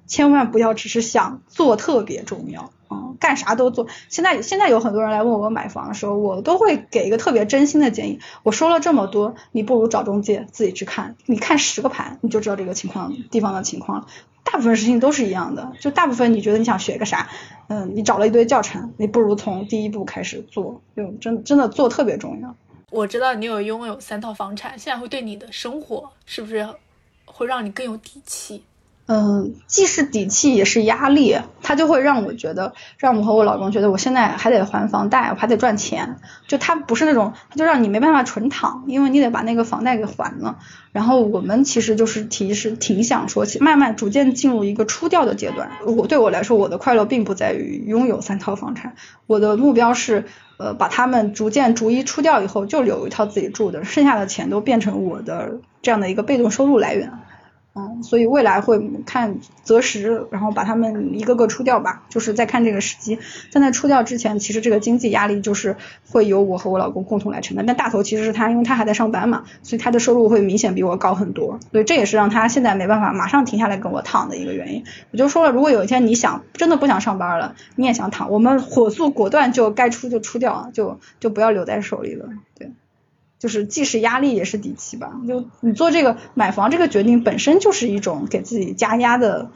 千万不要只是想做特别重要啊，干啥都做。现在现在有很多人来问我买房的时候，我都会给一个特别真心的建议。我说了这么多，你不如找中介自己去看，你看十个盘，你就知道这个情况地方的情况了。大部分事情都是一样的，就大部分你觉得你想学个啥，嗯，你找了一堆教程，你不如从第一步开始做，就真真的做特别重要。我知道你有拥有三套房产，现在会对你的生活是不是？会让你更有底气，嗯，既是底气也是压力，它就会让我觉得，让我和我老公觉得我现在还得还房贷，我还得赚钱，就他不是那种，他就让你没办法纯躺，因为你得把那个房贷给还了。然后我们其实就是提是挺想说，慢慢逐渐进入一个出掉的阶段。我对我来说，我的快乐并不在于拥有三套房产，我的目标是，呃，把他们逐渐逐一出掉以后，就留一套自己住的，剩下的钱都变成我的这样的一个被动收入来源。嗯，所以未来会看择时，然后把他们一个个出掉吧，就是在看这个时机。但在出掉之前，其实这个经济压力就是会由我和我老公共同来承担。但大头其实是他，因为他还在上班嘛，所以他的收入会明显比我高很多。所以这也是让他现在没办法马上停下来跟我躺的一个原因。我就说了，如果有一天你想真的不想上班了，你也想躺，我们火速果断就该出就出掉，就就不要留在手里了。对。就是既是压力也是底气吧，就你做这个买房这个决定本身就是一种给自己加压的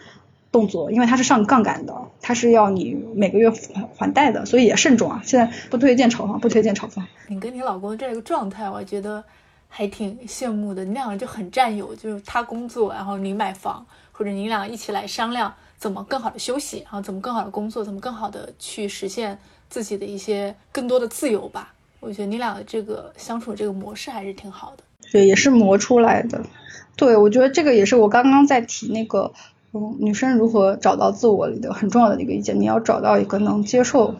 动作，因为它是上杠杆的，它是要你每个月还还贷的，所以也慎重啊。现在不推荐炒房，不推荐炒房。你跟你老公这个状态，我觉得还挺羡慕的。你两个就很占有，就是他工作，然后你买房，或者你俩一起来商量怎么更好的休息，然后怎么更好的工作，怎么更好的去实现自己的一些更多的自由吧。我觉得你俩的这个相处这个模式还是挺好的，对，也是磨出来的。对，我觉得这个也是我刚刚在提那个，嗯，女生如何找到自我里的很重要的一个意见。你要找到一个能接受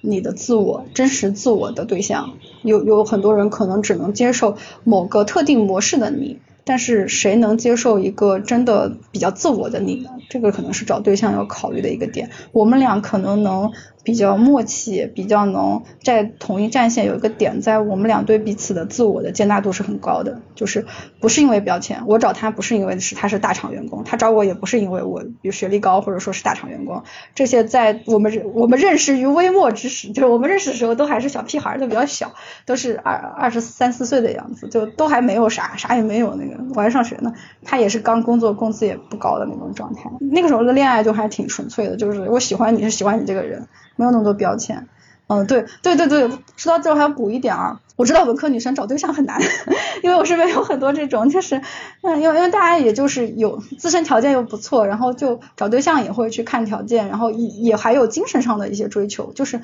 你的自我、真实自我的对象。有有很多人可能只能接受某个特定模式的你，但是谁能接受一个真的比较自我的你呢？这个可能是找对象要考虑的一个点。我们俩可能能。比较默契，比较能在同一战线有一个点，在我们俩对彼此的自我的接纳度是很高的，就是不是因为标签，我找他不是因为是他是大厂员工，他找我也不是因为我有学历高或者说是大厂员工，这些在我们我们认识于微末之时，就是我们认识的时候都还是小屁孩，都比较小，都是二二十三四岁的样子，就都还没有啥啥也没有那个，我还上学呢，他也是刚工作，工资也不高的那种状态，那个时候的恋爱就还挺纯粹的，就是我喜欢你是喜欢你这个人。没有那么多标签，嗯，对对对对，说到这还要补一点啊，我知道文科女生找对象很难，因为我身边有很多这种，就是，嗯，因为因为大家也就是有自身条件又不错，然后就找对象也会去看条件，然后也也还有精神上的一些追求，就是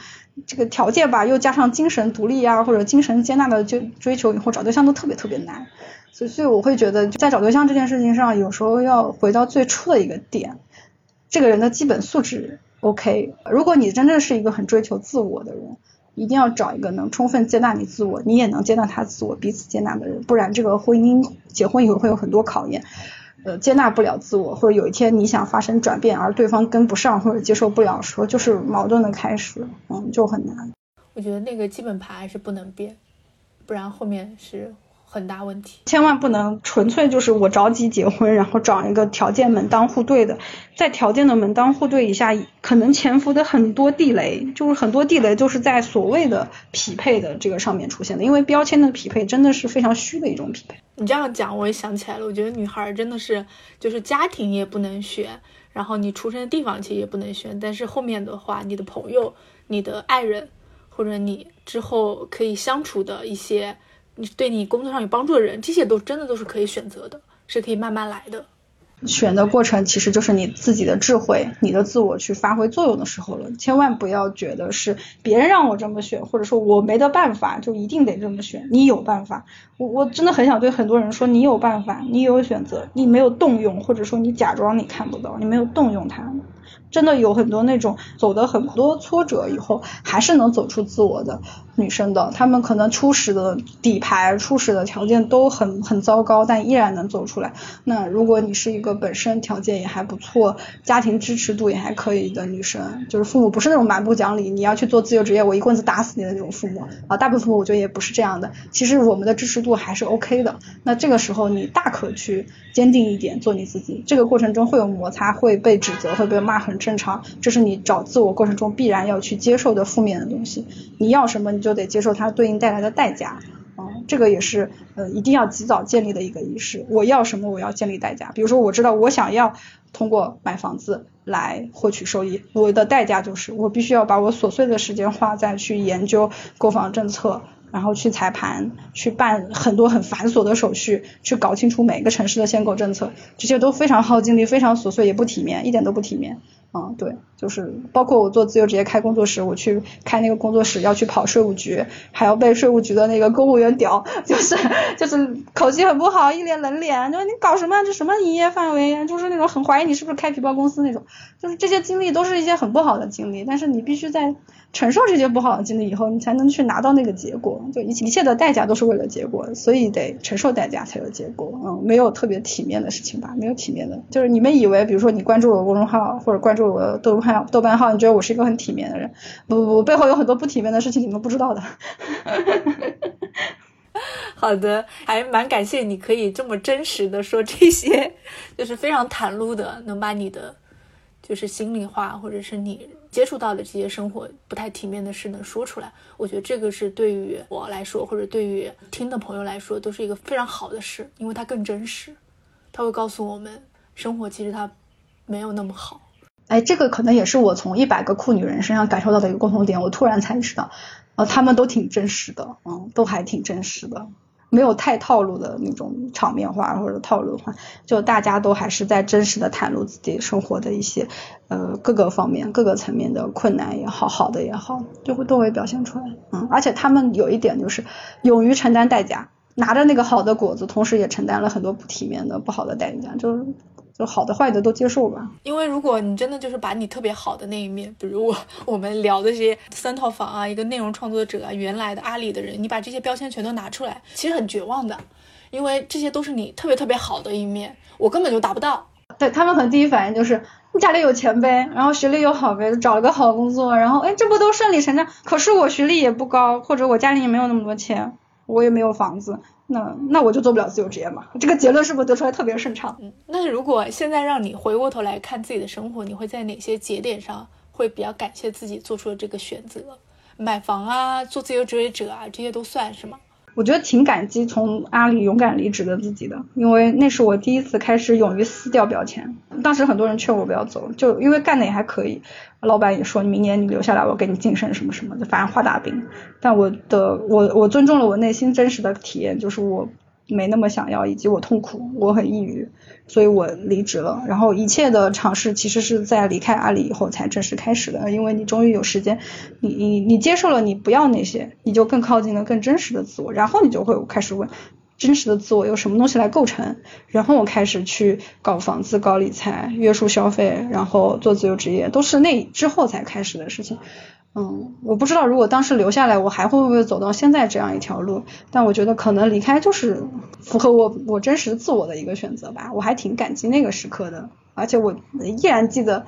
这个条件吧，又加上精神独立啊或者精神接纳的就追求以后找对象都特别特别难，所以所以我会觉得在找对象这件事情上，有时候要回到最初的一个点，这个人的基本素质。OK，如果你真正是一个很追求自我的人，一定要找一个能充分接纳你自我，你也能接纳他自我，彼此接纳的人，不然这个婚姻结婚以后会有很多考验。呃，接纳不了自我，或者有一天你想发生转变，而对方跟不上或者接受不了，说就是矛盾的开始，嗯，就很难。我觉得那个基本盘还是不能变，不然后面是很大问题。千万不能纯粹就是我着急结婚，然后找一个条件门当户对的，在条件的门当户对以下，可能潜伏的很多地雷，就是很多地雷就是在所谓的匹配的这个上面出现的，因为标签的匹配真的是非常虚的一种匹配。你这样讲，我也想起来了，我觉得女孩真的是就是家庭也不能选，然后你出生的地方其实也不能选，但是后面的话，你的朋友、你的爱人。或者你之后可以相处的一些，你对你工作上有帮助的人，这些都真的都是可以选择的，是可以慢慢来的。选的过程其实就是你自己的智慧、你的自我去发挥作用的时候了。千万不要觉得是别人让我这么选，或者说我没得办法就一定得这么选。你有办法，我我真的很想对很多人说，你有办法，你有选择，你没有动用，或者说你假装你看不到，你没有动用它。真的有很多那种走的很多挫折以后，还是能走出自我的女生的。她们可能初始的底牌、初始的条件都很很糟糕，但依然能走出来。那如果你是一个本身条件也还不错、家庭支持度也还可以的女生，就是父母不是那种蛮不讲理，你要去做自由职业，我一棍子打死你的那种父母啊。大部分父母我觉得也不是这样的。其实我们的支持度还是 OK 的。那这个时候你大可去坚定一点，做你自己。这个过程中会有摩擦，会被指责，会被骂很。正常，这是你找自我过程中必然要去接受的负面的东西。你要什么，你就得接受它对应带来的代价。啊，这个也是呃一定要及早建立的一个仪式。我要什么，我要建立代价。比如说，我知道我想要通过买房子来获取收益，我的代价就是我必须要把我琐碎的时间花在去研究购房政策。然后去踩盘，去办很多很繁琐的手续，去搞清楚每个城市的限购政策，这些都非常耗精力，非常琐碎，也不体面，一点都不体面。嗯，对，就是包括我做自由职业开工作室，我去开那个工作室要去跑税务局，还要被税务局的那个公务员屌，就是就是口气很不好，一脸冷脸，就你搞什么？这什么营业范围呀？就是那种很怀疑你是不是开皮包公司那种，就是这些经历都是一些很不好的经历，但是你必须在。承受这些不好的经历以后，你才能去拿到那个结果。就一一切的代价都是为了结果，所以得承受代价才有结果。嗯，没有特别体面的事情吧？没有体面的，就是你们以为，比如说你关注我公众号或者关注我豆瓣，豆瓣号，你觉得我是一个很体面的人？不不不，背后有很多不体面的事情，你们不知道的。好的，还蛮感谢你可以这么真实的说这些，就是非常袒露的，能把你的就是心里话或者是你。接触到的这些生活不太体面的事能说出来，我觉得这个是对于我来说，或者对于听的朋友来说，都是一个非常好的事，因为它更真实，它会告诉我们生活其实它没有那么好。哎，这个可能也是我从一百个酷女人身上感受到的一个共同点，我突然才知道，呃，他们都挺真实的，嗯，都还挺真实的。没有太套路的那种场面话或者套路话，就大家都还是在真实的袒露自己生活的一些呃各个方面、各个层面的困难也好，好的也好，就会都会表现出来。嗯，而且他们有一点就是勇于承担代价，拿着那个好的果子，同时也承担了很多不体面的、不好的代价，就是。就好的坏的都接受吧，因为如果你真的就是把你特别好的那一面，比如我 我们聊的这些三套房啊，一个内容创作者啊，原来的阿里的人，你把这些标签全都拿出来，其实很绝望的，因为这些都是你特别特别好的一面，我根本就达不到。对他们可能第一反应就是你家里有钱呗，然后学历又好呗，找了个好工作，然后哎这不都顺理成章？可是我学历也不高，或者我家里也没有那么多钱，我也没有房子。那那我就做不了自由职业嘛？这个结论是不是得出来特别顺畅？嗯，那如果现在让你回过头来看自己的生活，你会在哪些节点上会比较感谢自己做出了这个选择？买房啊，做自由职业者啊，这些都算是吗？我觉得挺感激从阿里勇敢离职的自己的，因为那是我第一次开始勇于撕掉标签。当时很多人劝我不要走，就因为干的也还可以，老板也说你明年你留下来，我给你晋升什么什么的，反正画大饼。但我的我我尊重了我内心真实的体验，就是我。没那么想要，以及我痛苦，我很抑郁，所以我离职了。然后一切的尝试其实是在离开阿里以后才正式开始的，因为你终于有时间，你你你接受了你不要那些，你就更靠近了更真实的自我，然后你就会开始问，真实的自我由什么东西来构成？然后我开始去搞房子、搞理财、约束消费，然后做自由职业，都是那之后才开始的事情。嗯，我不知道如果当时留下来，我还会不会走到现在这样一条路？但我觉得可能离开就是符合我我真实自我的一个选择吧。我还挺感激那个时刻的。而且我依然记得，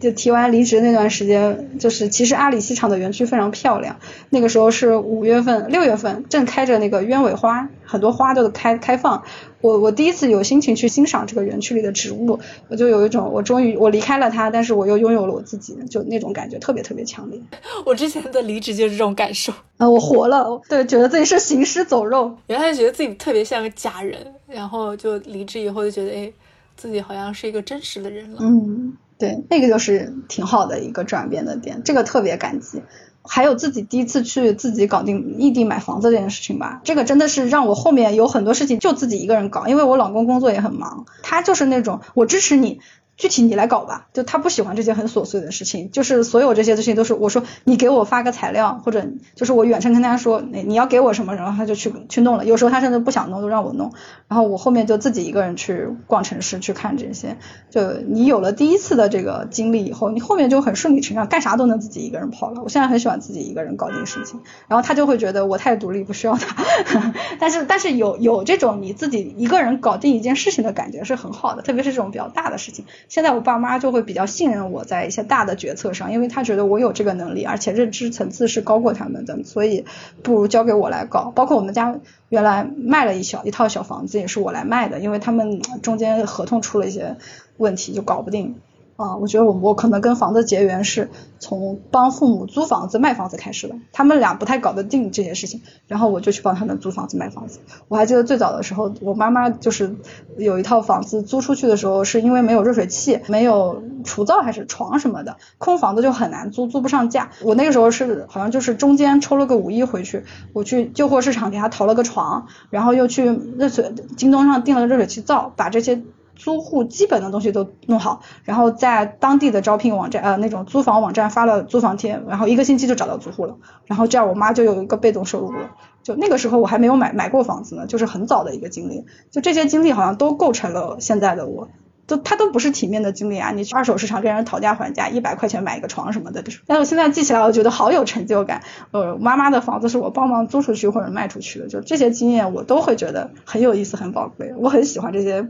就提完离职那段时间，就是其实阿里西厂的园区非常漂亮。那个时候是五月份、六月份，正开着那个鸢尾花，很多花都开开放。我我第一次有心情去欣赏这个园区里的植物，我就有一种我终于我离开了它，但是我又拥有了我自己，就那种感觉特别特别强烈。我之前的离职就是这种感受啊，我活了，对，觉得自己是行尸走肉，原来觉得自己特别像个假人，然后就离职以后就觉得哎。自己好像是一个真实的人了。嗯，对，那个就是挺好的一个转变的点，这个特别感激。还有自己第一次去自己搞定异地买房子这件事情吧，这个真的是让我后面有很多事情就自己一个人搞，因为我老公工作也很忙，他就是那种我支持你。具体你来搞吧，就他不喜欢这些很琐碎的事情，就是所有这些事情都是我说你给我发个材料，或者就是我远程跟他说你你要给我什么，然后他就去去弄了。有时候他甚至不想弄，都让我弄，然后我后面就自己一个人去逛城市去看这些。就你有了第一次的这个经历以后，你后面就很顺理成章，干啥都能自己一个人跑了。我现在很喜欢自己一个人搞定事情，然后他就会觉得我太独立，不需要他。但是但是有有这种你自己一个人搞定一件事情的感觉是很好的，特别是这种比较大的事情。现在我爸妈就会比较信任我在一些大的决策上，因为他觉得我有这个能力，而且认知层次是高过他们的，所以不如交给我来搞。包括我们家原来卖了一小一套小房子，也是我来卖的，因为他们中间合同出了一些问题，就搞不定。啊，我觉得我我可能跟房子结缘是从帮父母租房子卖房子开始的，他们俩不太搞得定这些事情，然后我就去帮他们租房子卖房子。我还记得最早的时候，我妈妈就是有一套房子租出去的时候，是因为没有热水器、没有除灶还是床什么的，空房子就很难租，租不上价。我那个时候是好像就是中间抽了个五一回去，我去旧货市场给他淘了个床，然后又去热水京东上订了个热水器灶，把这些。租户基本的东西都弄好，然后在当地的招聘网站呃那种租房网站发了租房贴，然后一个星期就找到租户了，然后这样我妈就有一个被动收入了。就那个时候我还没有买买过房子呢，就是很早的一个经历。就这些经历好像都构成了现在的我，都它都不是体面的经历啊！你去二手市场跟人讨价还价，一百块钱买一个床什么的，但是我现在记起来，我觉得好有成就感。呃，妈妈的房子是我帮忙租出去或者卖出去的，就这些经验我都会觉得很有意思、很宝贵。我很喜欢这些。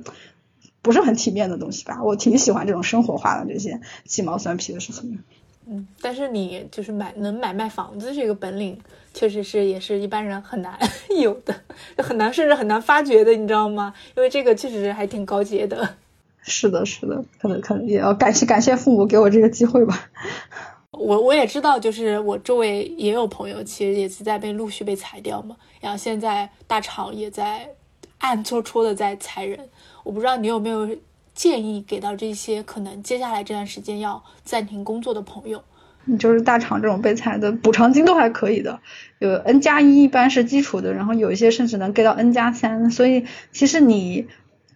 不是很体面的东西吧？我挺喜欢这种生活化的这些鸡毛蒜皮的事情。嗯，但是你就是买能买卖房子这个本领，确实是也是一般人很难有的，很难甚至很难发掘的，你知道吗？因为这个确实还挺高阶的。是的，是的，可能可能也要感谢感谢父母给我这个机会吧。我我也知道，就是我周围也有朋友，其实也是在被陆续被裁掉嘛。然后现在大厂也在暗搓搓的在裁人。我不知道你有没有建议给到这些可能接下来这段时间要暂停工作的朋友？就是大厂这种被裁的补偿金都还可以的，有 N 加一一般是基础的，然后有一些甚至能给到 N 加三，所以其实你。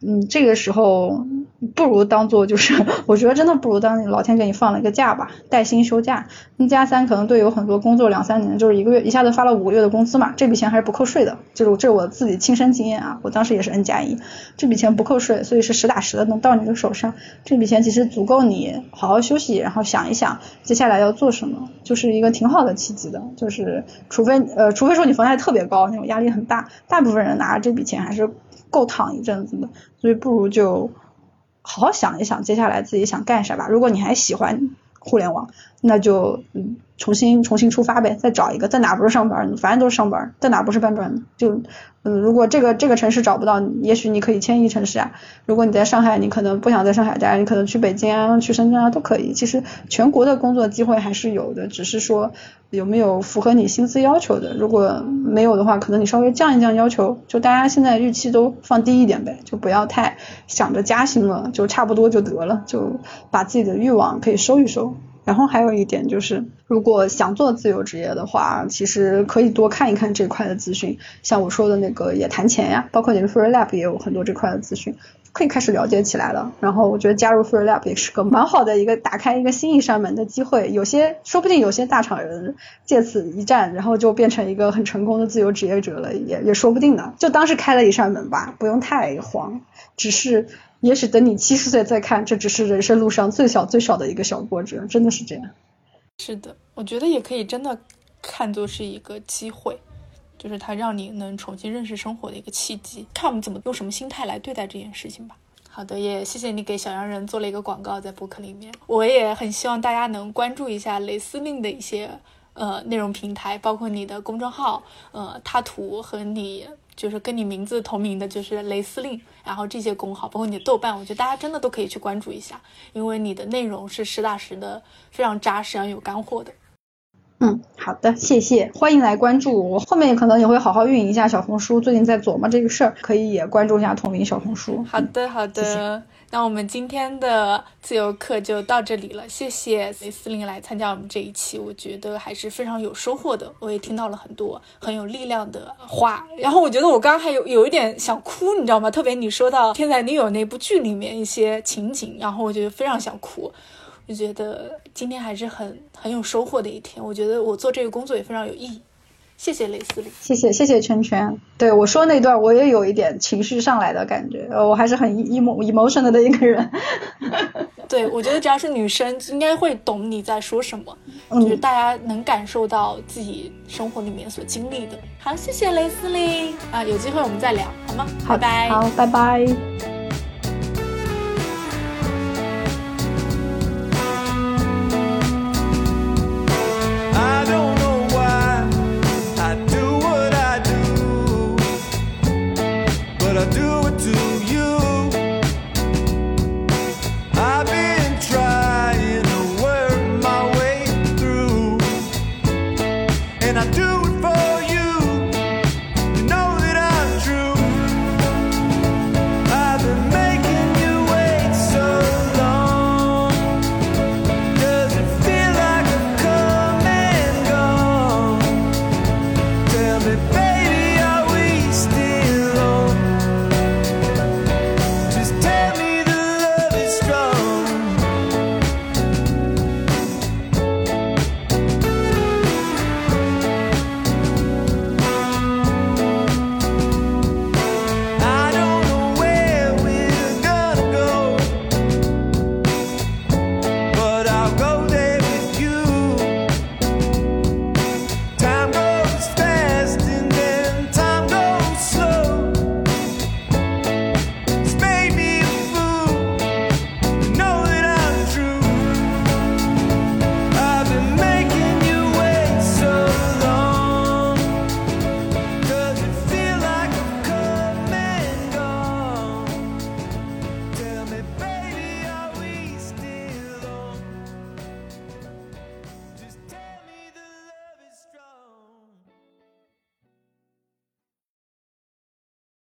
嗯，这个时候不如当做就是，我觉得真的不如当老天给你放了一个假吧，带薪休假。N 加三可能对有很多工作两三年，就是一个月一下子发了五个月的工资嘛，这笔钱还是不扣税的。就是这是我自己亲身经验啊，我当时也是 N 加一，这笔钱不扣税，所以是实打实的能到你的手上。这笔钱其实足够你好好休息，然后想一想接下来要做什么，就是一个挺好的契机的。就是除非呃，除非说你房贷特别高，那种压力很大，大部分人拿这笔钱还是。够躺一阵子的，所以不如就好好想一想，接下来自己想干啥吧。如果你还喜欢互联网，那就嗯重新重新出发呗，再找一个，在哪不是上班呢，反正都是上班，在哪不是搬砖呢，就。嗯，如果这个这个城市找不到，也许你可以迁移城市啊。如果你在上海，你可能不想在上海待，你可能去北京啊，去深圳啊都可以。其实全国的工作机会还是有的，只是说有没有符合你薪资要求的。如果没有的话，可能你稍微降一降要求，就大家现在预期都放低一点呗，就不要太想着加薪了，就差不多就得了，就把自己的欲望可以收一收。然后还有一点就是，如果想做自由职业的话，其实可以多看一看这块的资讯，像我说的那个也谈钱呀，包括你的 Free Lab 也有很多这块的资讯，可以开始了解起来了。然后我觉得加入 Free Lab 也是个蛮好的一个打开一个新一扇门的机会，有些说不定有些大厂人借此一战，然后就变成一个很成功的自由职业者了，也也说不定的。就当是开了一扇门吧，不用太慌，只是。也许等你七十岁再看，这只是人生路上最小最少的一个小波折，真的是这样。是的，我觉得也可以真的看作是一个机会，就是它让你能重新认识生活的一个契机。看我们怎么用什么心态来对待这件事情吧。好的，也谢谢你给小洋人做了一个广告在博客里面。我也很希望大家能关注一下雷司令的一些呃内容平台，包括你的公众号，呃，他图和你就是跟你名字同名的，就是雷司令。然后这些公号，包括你的豆瓣，我觉得大家真的都可以去关注一下，因为你的内容是实打实的，非常扎实，然后有干货的。嗯，好的，谢谢，欢迎来关注我。后面可能也会好好运营一下小红书，最近在琢磨这个事儿，可以也关注一下同名小红书。好的，好的。那我们今天的自由课就到这里了，谢谢雷司令来参加我们这一期，我觉得还是非常有收获的，我也听到了很多很有力量的话。然后我觉得我刚刚还有有一点想哭，你知道吗？特别你说到《天才女友》那部剧里面一些情景，然后我觉得非常想哭。就觉得今天还是很很有收获的一天。我觉得我做这个工作也非常有意义。谢谢雷斯利，谢谢谢谢圈圈。对我说那段，我也有一点情绪上来的感觉。呃，我还是很 emo emotional 的一个人。对，我觉得只要是女生，应该会懂你在说什么，就是大家能感受到自己生活里面所经历的。好，谢谢雷斯利啊，有机会我们再聊好吗？拜拜。好，拜拜。